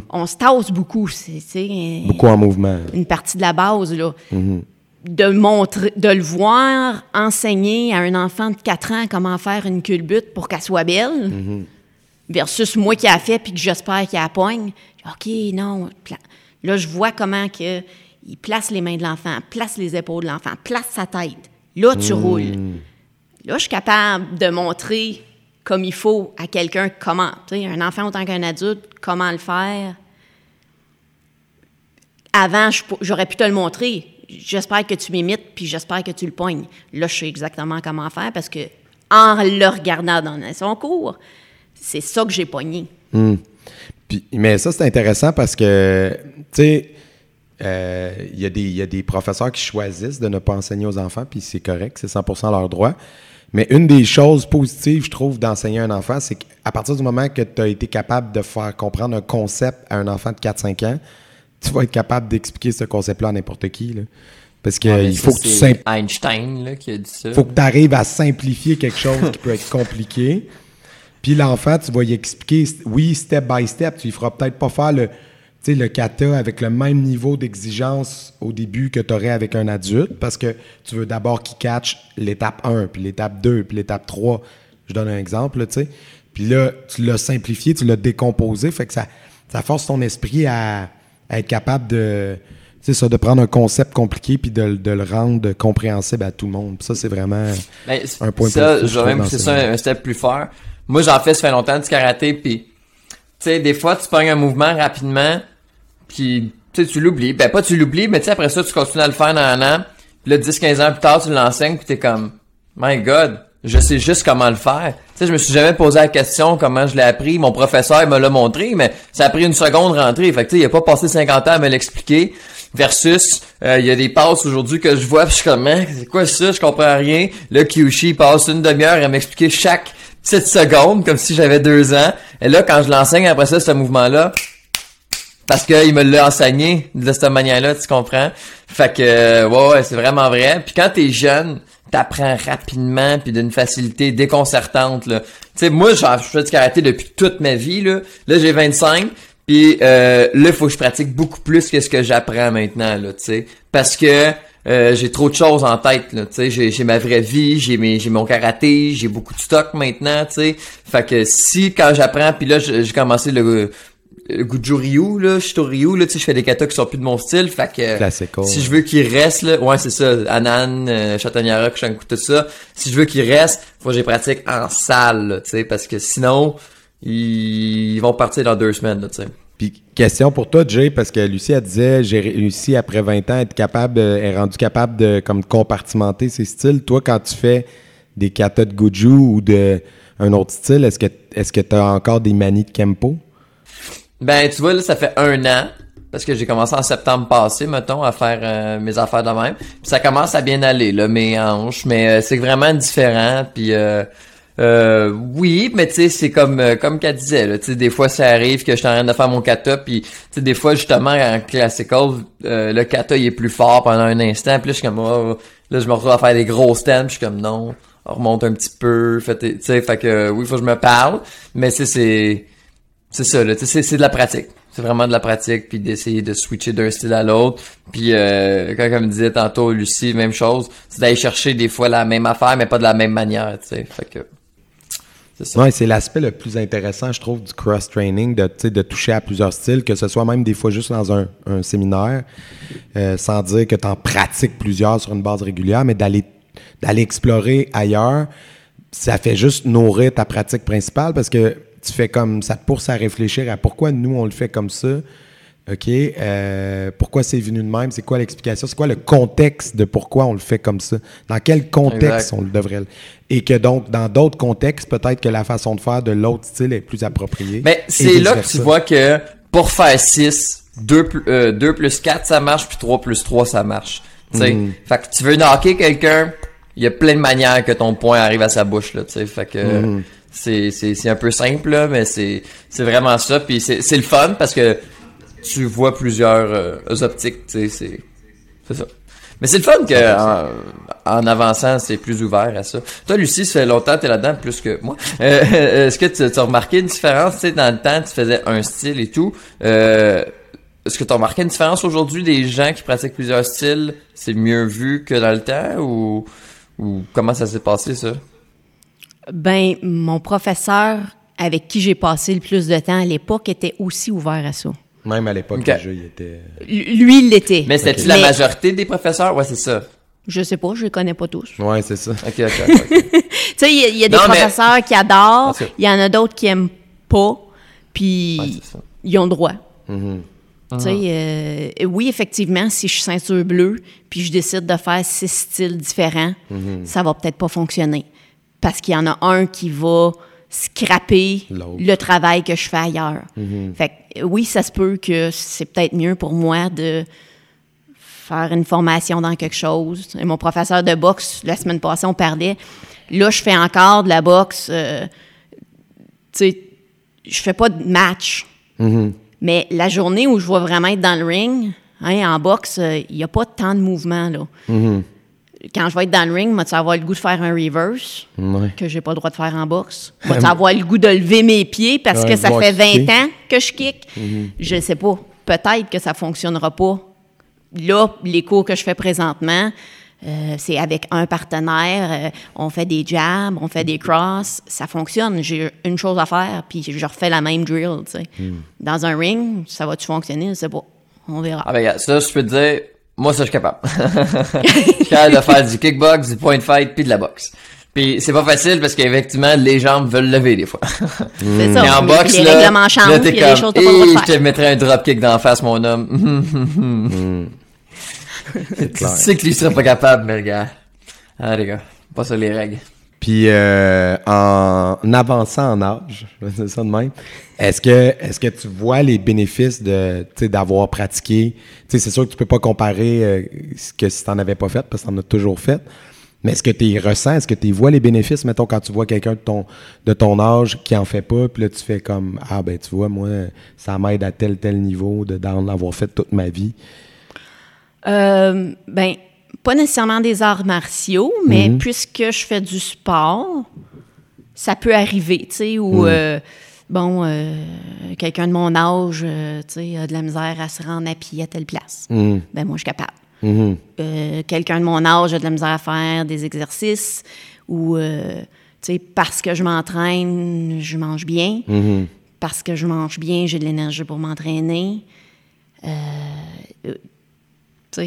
On se tasse beaucoup. C'est, beaucoup en mouvement une partie de la base, là. De montrer, de le voir enseigner à un enfant de 4 ans comment faire une culbute pour qu'elle soit belle, versus moi qui a fait puis que j'espère qu'il la poigne. OK, non. Là, je vois comment que il place les mains de l'enfant, place les épaules de l'enfant, place sa tête. Là, tu roules. Là, je suis capable de montrer comme il faut à quelqu'un comment, tu sais, un enfant autant qu'un adulte, comment le faire. Avant, j'aurais pu te le montrer. J'espère que tu m'imites, puis j'espère que tu le pognes. Là, je sais exactement comment faire parce que, en le regardant dans son cours, c'est ça que j'ai pogné. Puis, mais ça, c'est intéressant parce que, tu sais, euh, il y, a des- il y a des professeurs qui choisissent de ne pas enseigner aux enfants, puis c'est correct, c'est 100 leur droit. Mais une des choses positives, je trouve, d'enseigner à un enfant, c'est qu'à partir du moment que tu as été capable de faire comprendre un concept à un enfant de 4-5 ans, tu vas être capable d'expliquer ce concept-là à n'importe qui. là. Parce qu'il Ouais, mais faut que tu simplifies. Einstein, là, qui a dit ça. faut que tu arrives à simplifier quelque chose qui peut être compliqué. Puis l'enfant, tu vas y expliquer, oui, step by step. Tu ne feras peut-être pas faire le, sais, le kata avec le même niveau d'exigence au début que tu aurais avec un adulte parce que tu veux d'abord qu'il catch l'étape 1, puis l'étape 2, puis l'étape 3. Je donne un exemple, tu sais. Puis là, tu l'as simplifié, tu l'as décomposé, fait que ça, ça force ton esprit à, à être capable de, tu sais, ça, de prendre un concept compliqué puis de, de le rendre compréhensible à tout le monde. Puis ça, c'est vraiment Ben, un point ça, positif, je vais même dans ça un, un step plus fort. Moi, j'en fais, ça fait longtemps du karaté, puis sais, des fois, tu pognes un mouvement rapidement, puis tu l'oublies. Ben, pas tu l'oublies, mais après ça, tu continues à le faire dans un an, puis là, 10-15 ans plus tard, tu l'enseignes, puis t'es comme, my God, je sais juste comment le faire. Tu sais, je me suis jamais posé la question comment je l'ai appris. Mon professeur me l'a montré, mais ça a pris une seconde rentrée. Fait que tu sais, il a pas passé 50 ans à me l'expliquer. Versus, euh, il y a des passes aujourd'hui que je vois, puis je suis comme, Hein, c'est quoi ça? Je comprends rien. Là, Kyushi passe une demi-heure à m'expliquer chaque petite seconde, comme si j'avais deux ans. Et là, quand je l'enseigne après ça, ce mouvement-là, parce qu'il me l'a enseigné de cette manière-là, tu comprends? Fait que, ouais, ouais, c'est vraiment vrai. Puis quand t'es jeune, t'apprends rapidement puis d'une facilité déconcertante, là. Tu sais, moi, je fais du karaté depuis toute ma vie, là. Là, j'ai 25. Puis euh, là, faut que je pratique beaucoup plus que ce que j'apprends maintenant, là, tu sais. Parce que euh, j'ai trop de choses en tête là, tu sais, j'ai, j'ai ma vraie vie, j'ai mes j'ai mon karaté, j'ai beaucoup de stock maintenant, tu sais. Fait que si quand j'apprends puis là j'ai j'ai commencé le le Guju Ryu là, Shito Ryu là, tu sais, je fais des katas qui sont plus de mon style, fait que si je veux qu'il reste là, ouais, c'est ça, Anan, euh, Chatanyara, Kushanku, tout ça. Si je veux qu'il reste, faut que je les pratique en salle, là, tu sais, parce que sinon ils vont partir dans deux semaines, là, tu sais. Puis question pour toi, Jay, parce que Lucie, elle disait, j'ai réussi après 20 ans à être capable, de- est rendu capable de comme compartimenter ses styles. Toi, quand tu fais des katas de Goju ou de un autre style, est-ce que que tu as encore des manies de Kempo? Ben, tu vois, là, ça fait un an. Parce que j'ai commencé en septembre passé, mettons, à faire euh, mes affaires de même. Puis ça commence à bien aller, là, mes hanches. Mais euh, c'est vraiment différent. Puis euh, euh, oui, mais tu sais, c'est comme euh, comme qu'elle disait, là. Tu sais, des fois, ça arrive que je suis en train de faire mon kata. Puis, tu sais, des fois, justement, en classical, euh, le kata, il est plus fort pendant un instant. Puis là, je suis comme, oh, là, je me retrouve à faire des gros. Puis je suis comme, non, on remonte un petit peu. Fait, tu sais, fait que oui, il faut que je me parle. Mais sais, c'est c'est ça, là, tu sais, c'est c'est de la pratique. C'est vraiment de la pratique, puis d'essayer de switcher d'un style à l'autre. Puis, euh, quand comme disait tantôt Lucie, même chose, c'est d'aller chercher des fois la même affaire, mais pas de la même manière, tu sais. Fait que, c'est c'est l'aspect le plus intéressant, je trouve, du cross-training, de, toucher à plusieurs styles, que ce soit même des fois juste dans un, séminaire, euh, sans dire que tu en pratiques plusieurs sur une base régulière, mais d'aller explorer ailleurs, ça fait juste nourrir ta pratique principale parce que tu fais comme ça te pousse à réfléchir à pourquoi nous on le fait comme ça. OK, euh, pourquoi c'est venu de même, c'est quoi l'explication, c'est quoi le contexte de pourquoi on le fait comme ça, dans quel contexte Exact. on le devrait le- et que donc dans d'autres contextes peut-être que la façon de faire de l'autre style est plus appropriée. Mais c'est là que tu vois que pour faire 6, 2, pl- euh, 2 plus 4, ça marche, puis 3 plus 3, ça marche. Mm. fait que tu veux knocker quelqu'un, il y a plein de manières que ton point arrive à sa bouche, là, fait que Mm. c'est, c'est, c'est un peu simple, là, mais c'est, c'est vraiment ça, puis c'est, c'est le fun parce que tu vois plusieurs euh, optiques, tu sais, c'est, c'est ça. Mais c'est le fun que en, en avançant, c'est plus ouvert à ça. Toi, Lucie, ça fait longtemps que t'es là-dedans, plus que moi. Euh, Est-ce que tu tu as remarqué une différence, tu sais, dans le temps, tu faisais un style et tout? Euh, Est-ce que tu as remarqué une différence aujourd'hui des gens qui pratiquent plusieurs styles? C'est mieux vu que dans le temps ou, ou comment ça s'est passé, ça? Ben, mon professeur avec qui j'ai passé le plus de temps à l'époque était aussi ouvert à ça. Même à l'époque Ok. le jeu il était Lui, il l'était. Mais c'était-tu la Mais- majorité des professeurs? Ouais, c'est ça. Je sais pas, je les connais pas tous. Ouais, c'est ça. Ok, ok, ok. Tu sais, il y a- il y, a des Non, mais- professeurs qui adorent, il y en a d'autres qui aiment pas, puis Ouais, ils ont le droit. Mm-hmm. Tu sais, euh, oui, effectivement, si je suis ceinture bleue, puis je décide de faire six styles différents, Mm-hmm. ça va peut-être pas fonctionner. Parce qu'il y en a un qui va scraper le travail que je fais ailleurs. Mm-hmm. Fait que, oui, ça se peut que c'est peut-être mieux pour moi de faire une formation dans quelque chose. Et mon professeur de boxe, la semaine passée, on parlait. Là, je fais encore de la boxe. euh, tu sais, je fais pas de match. Mais la journée où je vais vraiment être dans le ring, hein, en boxe, euh, il n'y a pas tant de mouvement. Là. Quand je vais être dans le ring, moi, tu vas avoir le goût de faire un reverse, Ouais. que j'ai pas le droit de faire en boxe. Moi, tu vas avoir le goût de lever mes pieds parce Ouais, que ça fait 20 kicker. ans que je kick? Je sais pas. Peut-être que ça fonctionnera pas. Là, les cours que je fais présentement, euh, c'est avec un partenaire. euh, on fait des jabs, on fait des crosses. Ça fonctionne. J'ai une chose à faire, puis je refais la même drill. tu sais. Dans un ring, ça va-tu fonctionner? Je sais pas. On verra. Ah ben ça, je peux te dire, moi, ça, je suis capable. je suis capable de faire du kickbox, du point fight, puis de la boxe. Puis c'est pas facile parce qu'effectivement, les jambes veulent lever des fois. C'est ça. Mais en boxe, les là, règlements changent, là, t'es comme, le de je te mettrais un dropkick d'en face, mon homme. tu sais que lui serait pas capable, mais regarde. Ah, les gars, pas sur les règles. Puis euh, en avançant en âge, dire ça de même, est-ce que est-ce que tu vois les bénéfices de tu d'avoir pratiqué? Tu c'est sûr que tu peux pas comparer euh, que si t'en avais pas fait parce que t'en as toujours fait. Mais est-ce que tu ressens, est-ce que tu vois les bénéfices, mettons, quand tu vois quelqu'un de ton, de ton âge qui en fait pas, puis là, tu fais comme, ah ben, tu vois, moi, ça m'aide à tel, tel niveau de, d'en avoir fait toute ma vie. Euh, ben, pas nécessairement des arts martiaux, mais puisque je fais du sport, ça peut arriver, tu sais, où, euh, bon, euh, quelqu'un de mon âge, euh, tu sais, a de la misère à se rendre à pied à telle place. Ben, moi, je suis capable. Mhm. Quelqu'un de mon âge a de la misère à faire des exercices ou, tu sais, parce que je m'entraîne, je mange bien. Mhm. Parce que je mange bien, j'ai de l'énergie pour m'entraîner. Euh, euh, tu sais,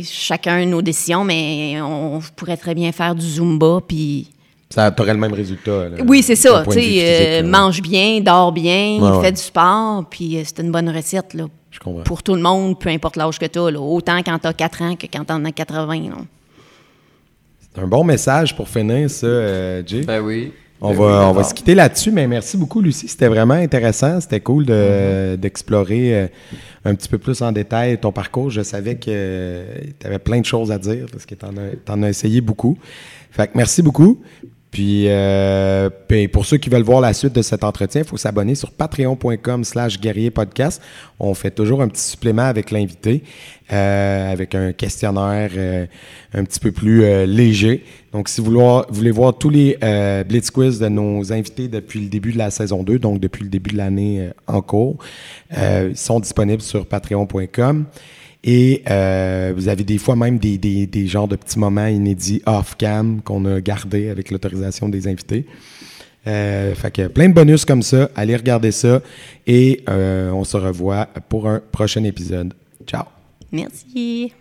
chacun nos décisions, mais on pourrait très bien faire du Zumba, puis... Ça t'aurait le même résultat. là, Oui, c'est ça. Tu sais, euh, mange bien, dors bien, ouais. fais du sport, puis euh, c'est une bonne recette, là. Je comprends. Pour tout le monde, peu importe l'âge que tu as, là. Autant quand tu as 4 ans que quand tu en as 80, là. C'est un bon message pour finir, ça, euh, Jay. Ben oui. On Ben va, oui, on va se quitter là-dessus, mais merci beaucoup, Lucie. C'était vraiment intéressant. C'était cool de- d'explorer euh, un petit peu plus en détail ton parcours. Je savais que tu avais plein de choses à dire parce que tu en, as essayé beaucoup. Fait que merci beaucoup. Puis, euh, puis pour ceux qui veulent voir la suite de cet entretien, il faut s'abonner sur patreon.com slash guerrier podcast. On fait toujours un petit supplément avec l'invité, euh, avec un questionnaire euh, un petit peu plus euh, léger. Donc, si vous voulez voir, tous les euh, Blitz Quiz de nos invités depuis le début de la saison 2, donc depuis le début de l'année euh, en cours, ils sont disponibles sur patreon.com. Et euh, vous avez des fois même des, des, des genres de petits moments inédits off-cam qu'on a gardés avec l'autorisation des invités. Euh, fait que plein de bonus comme ça. Allez regarder ça. Et euh, on se revoit pour un prochain épisode. Ciao! Merci.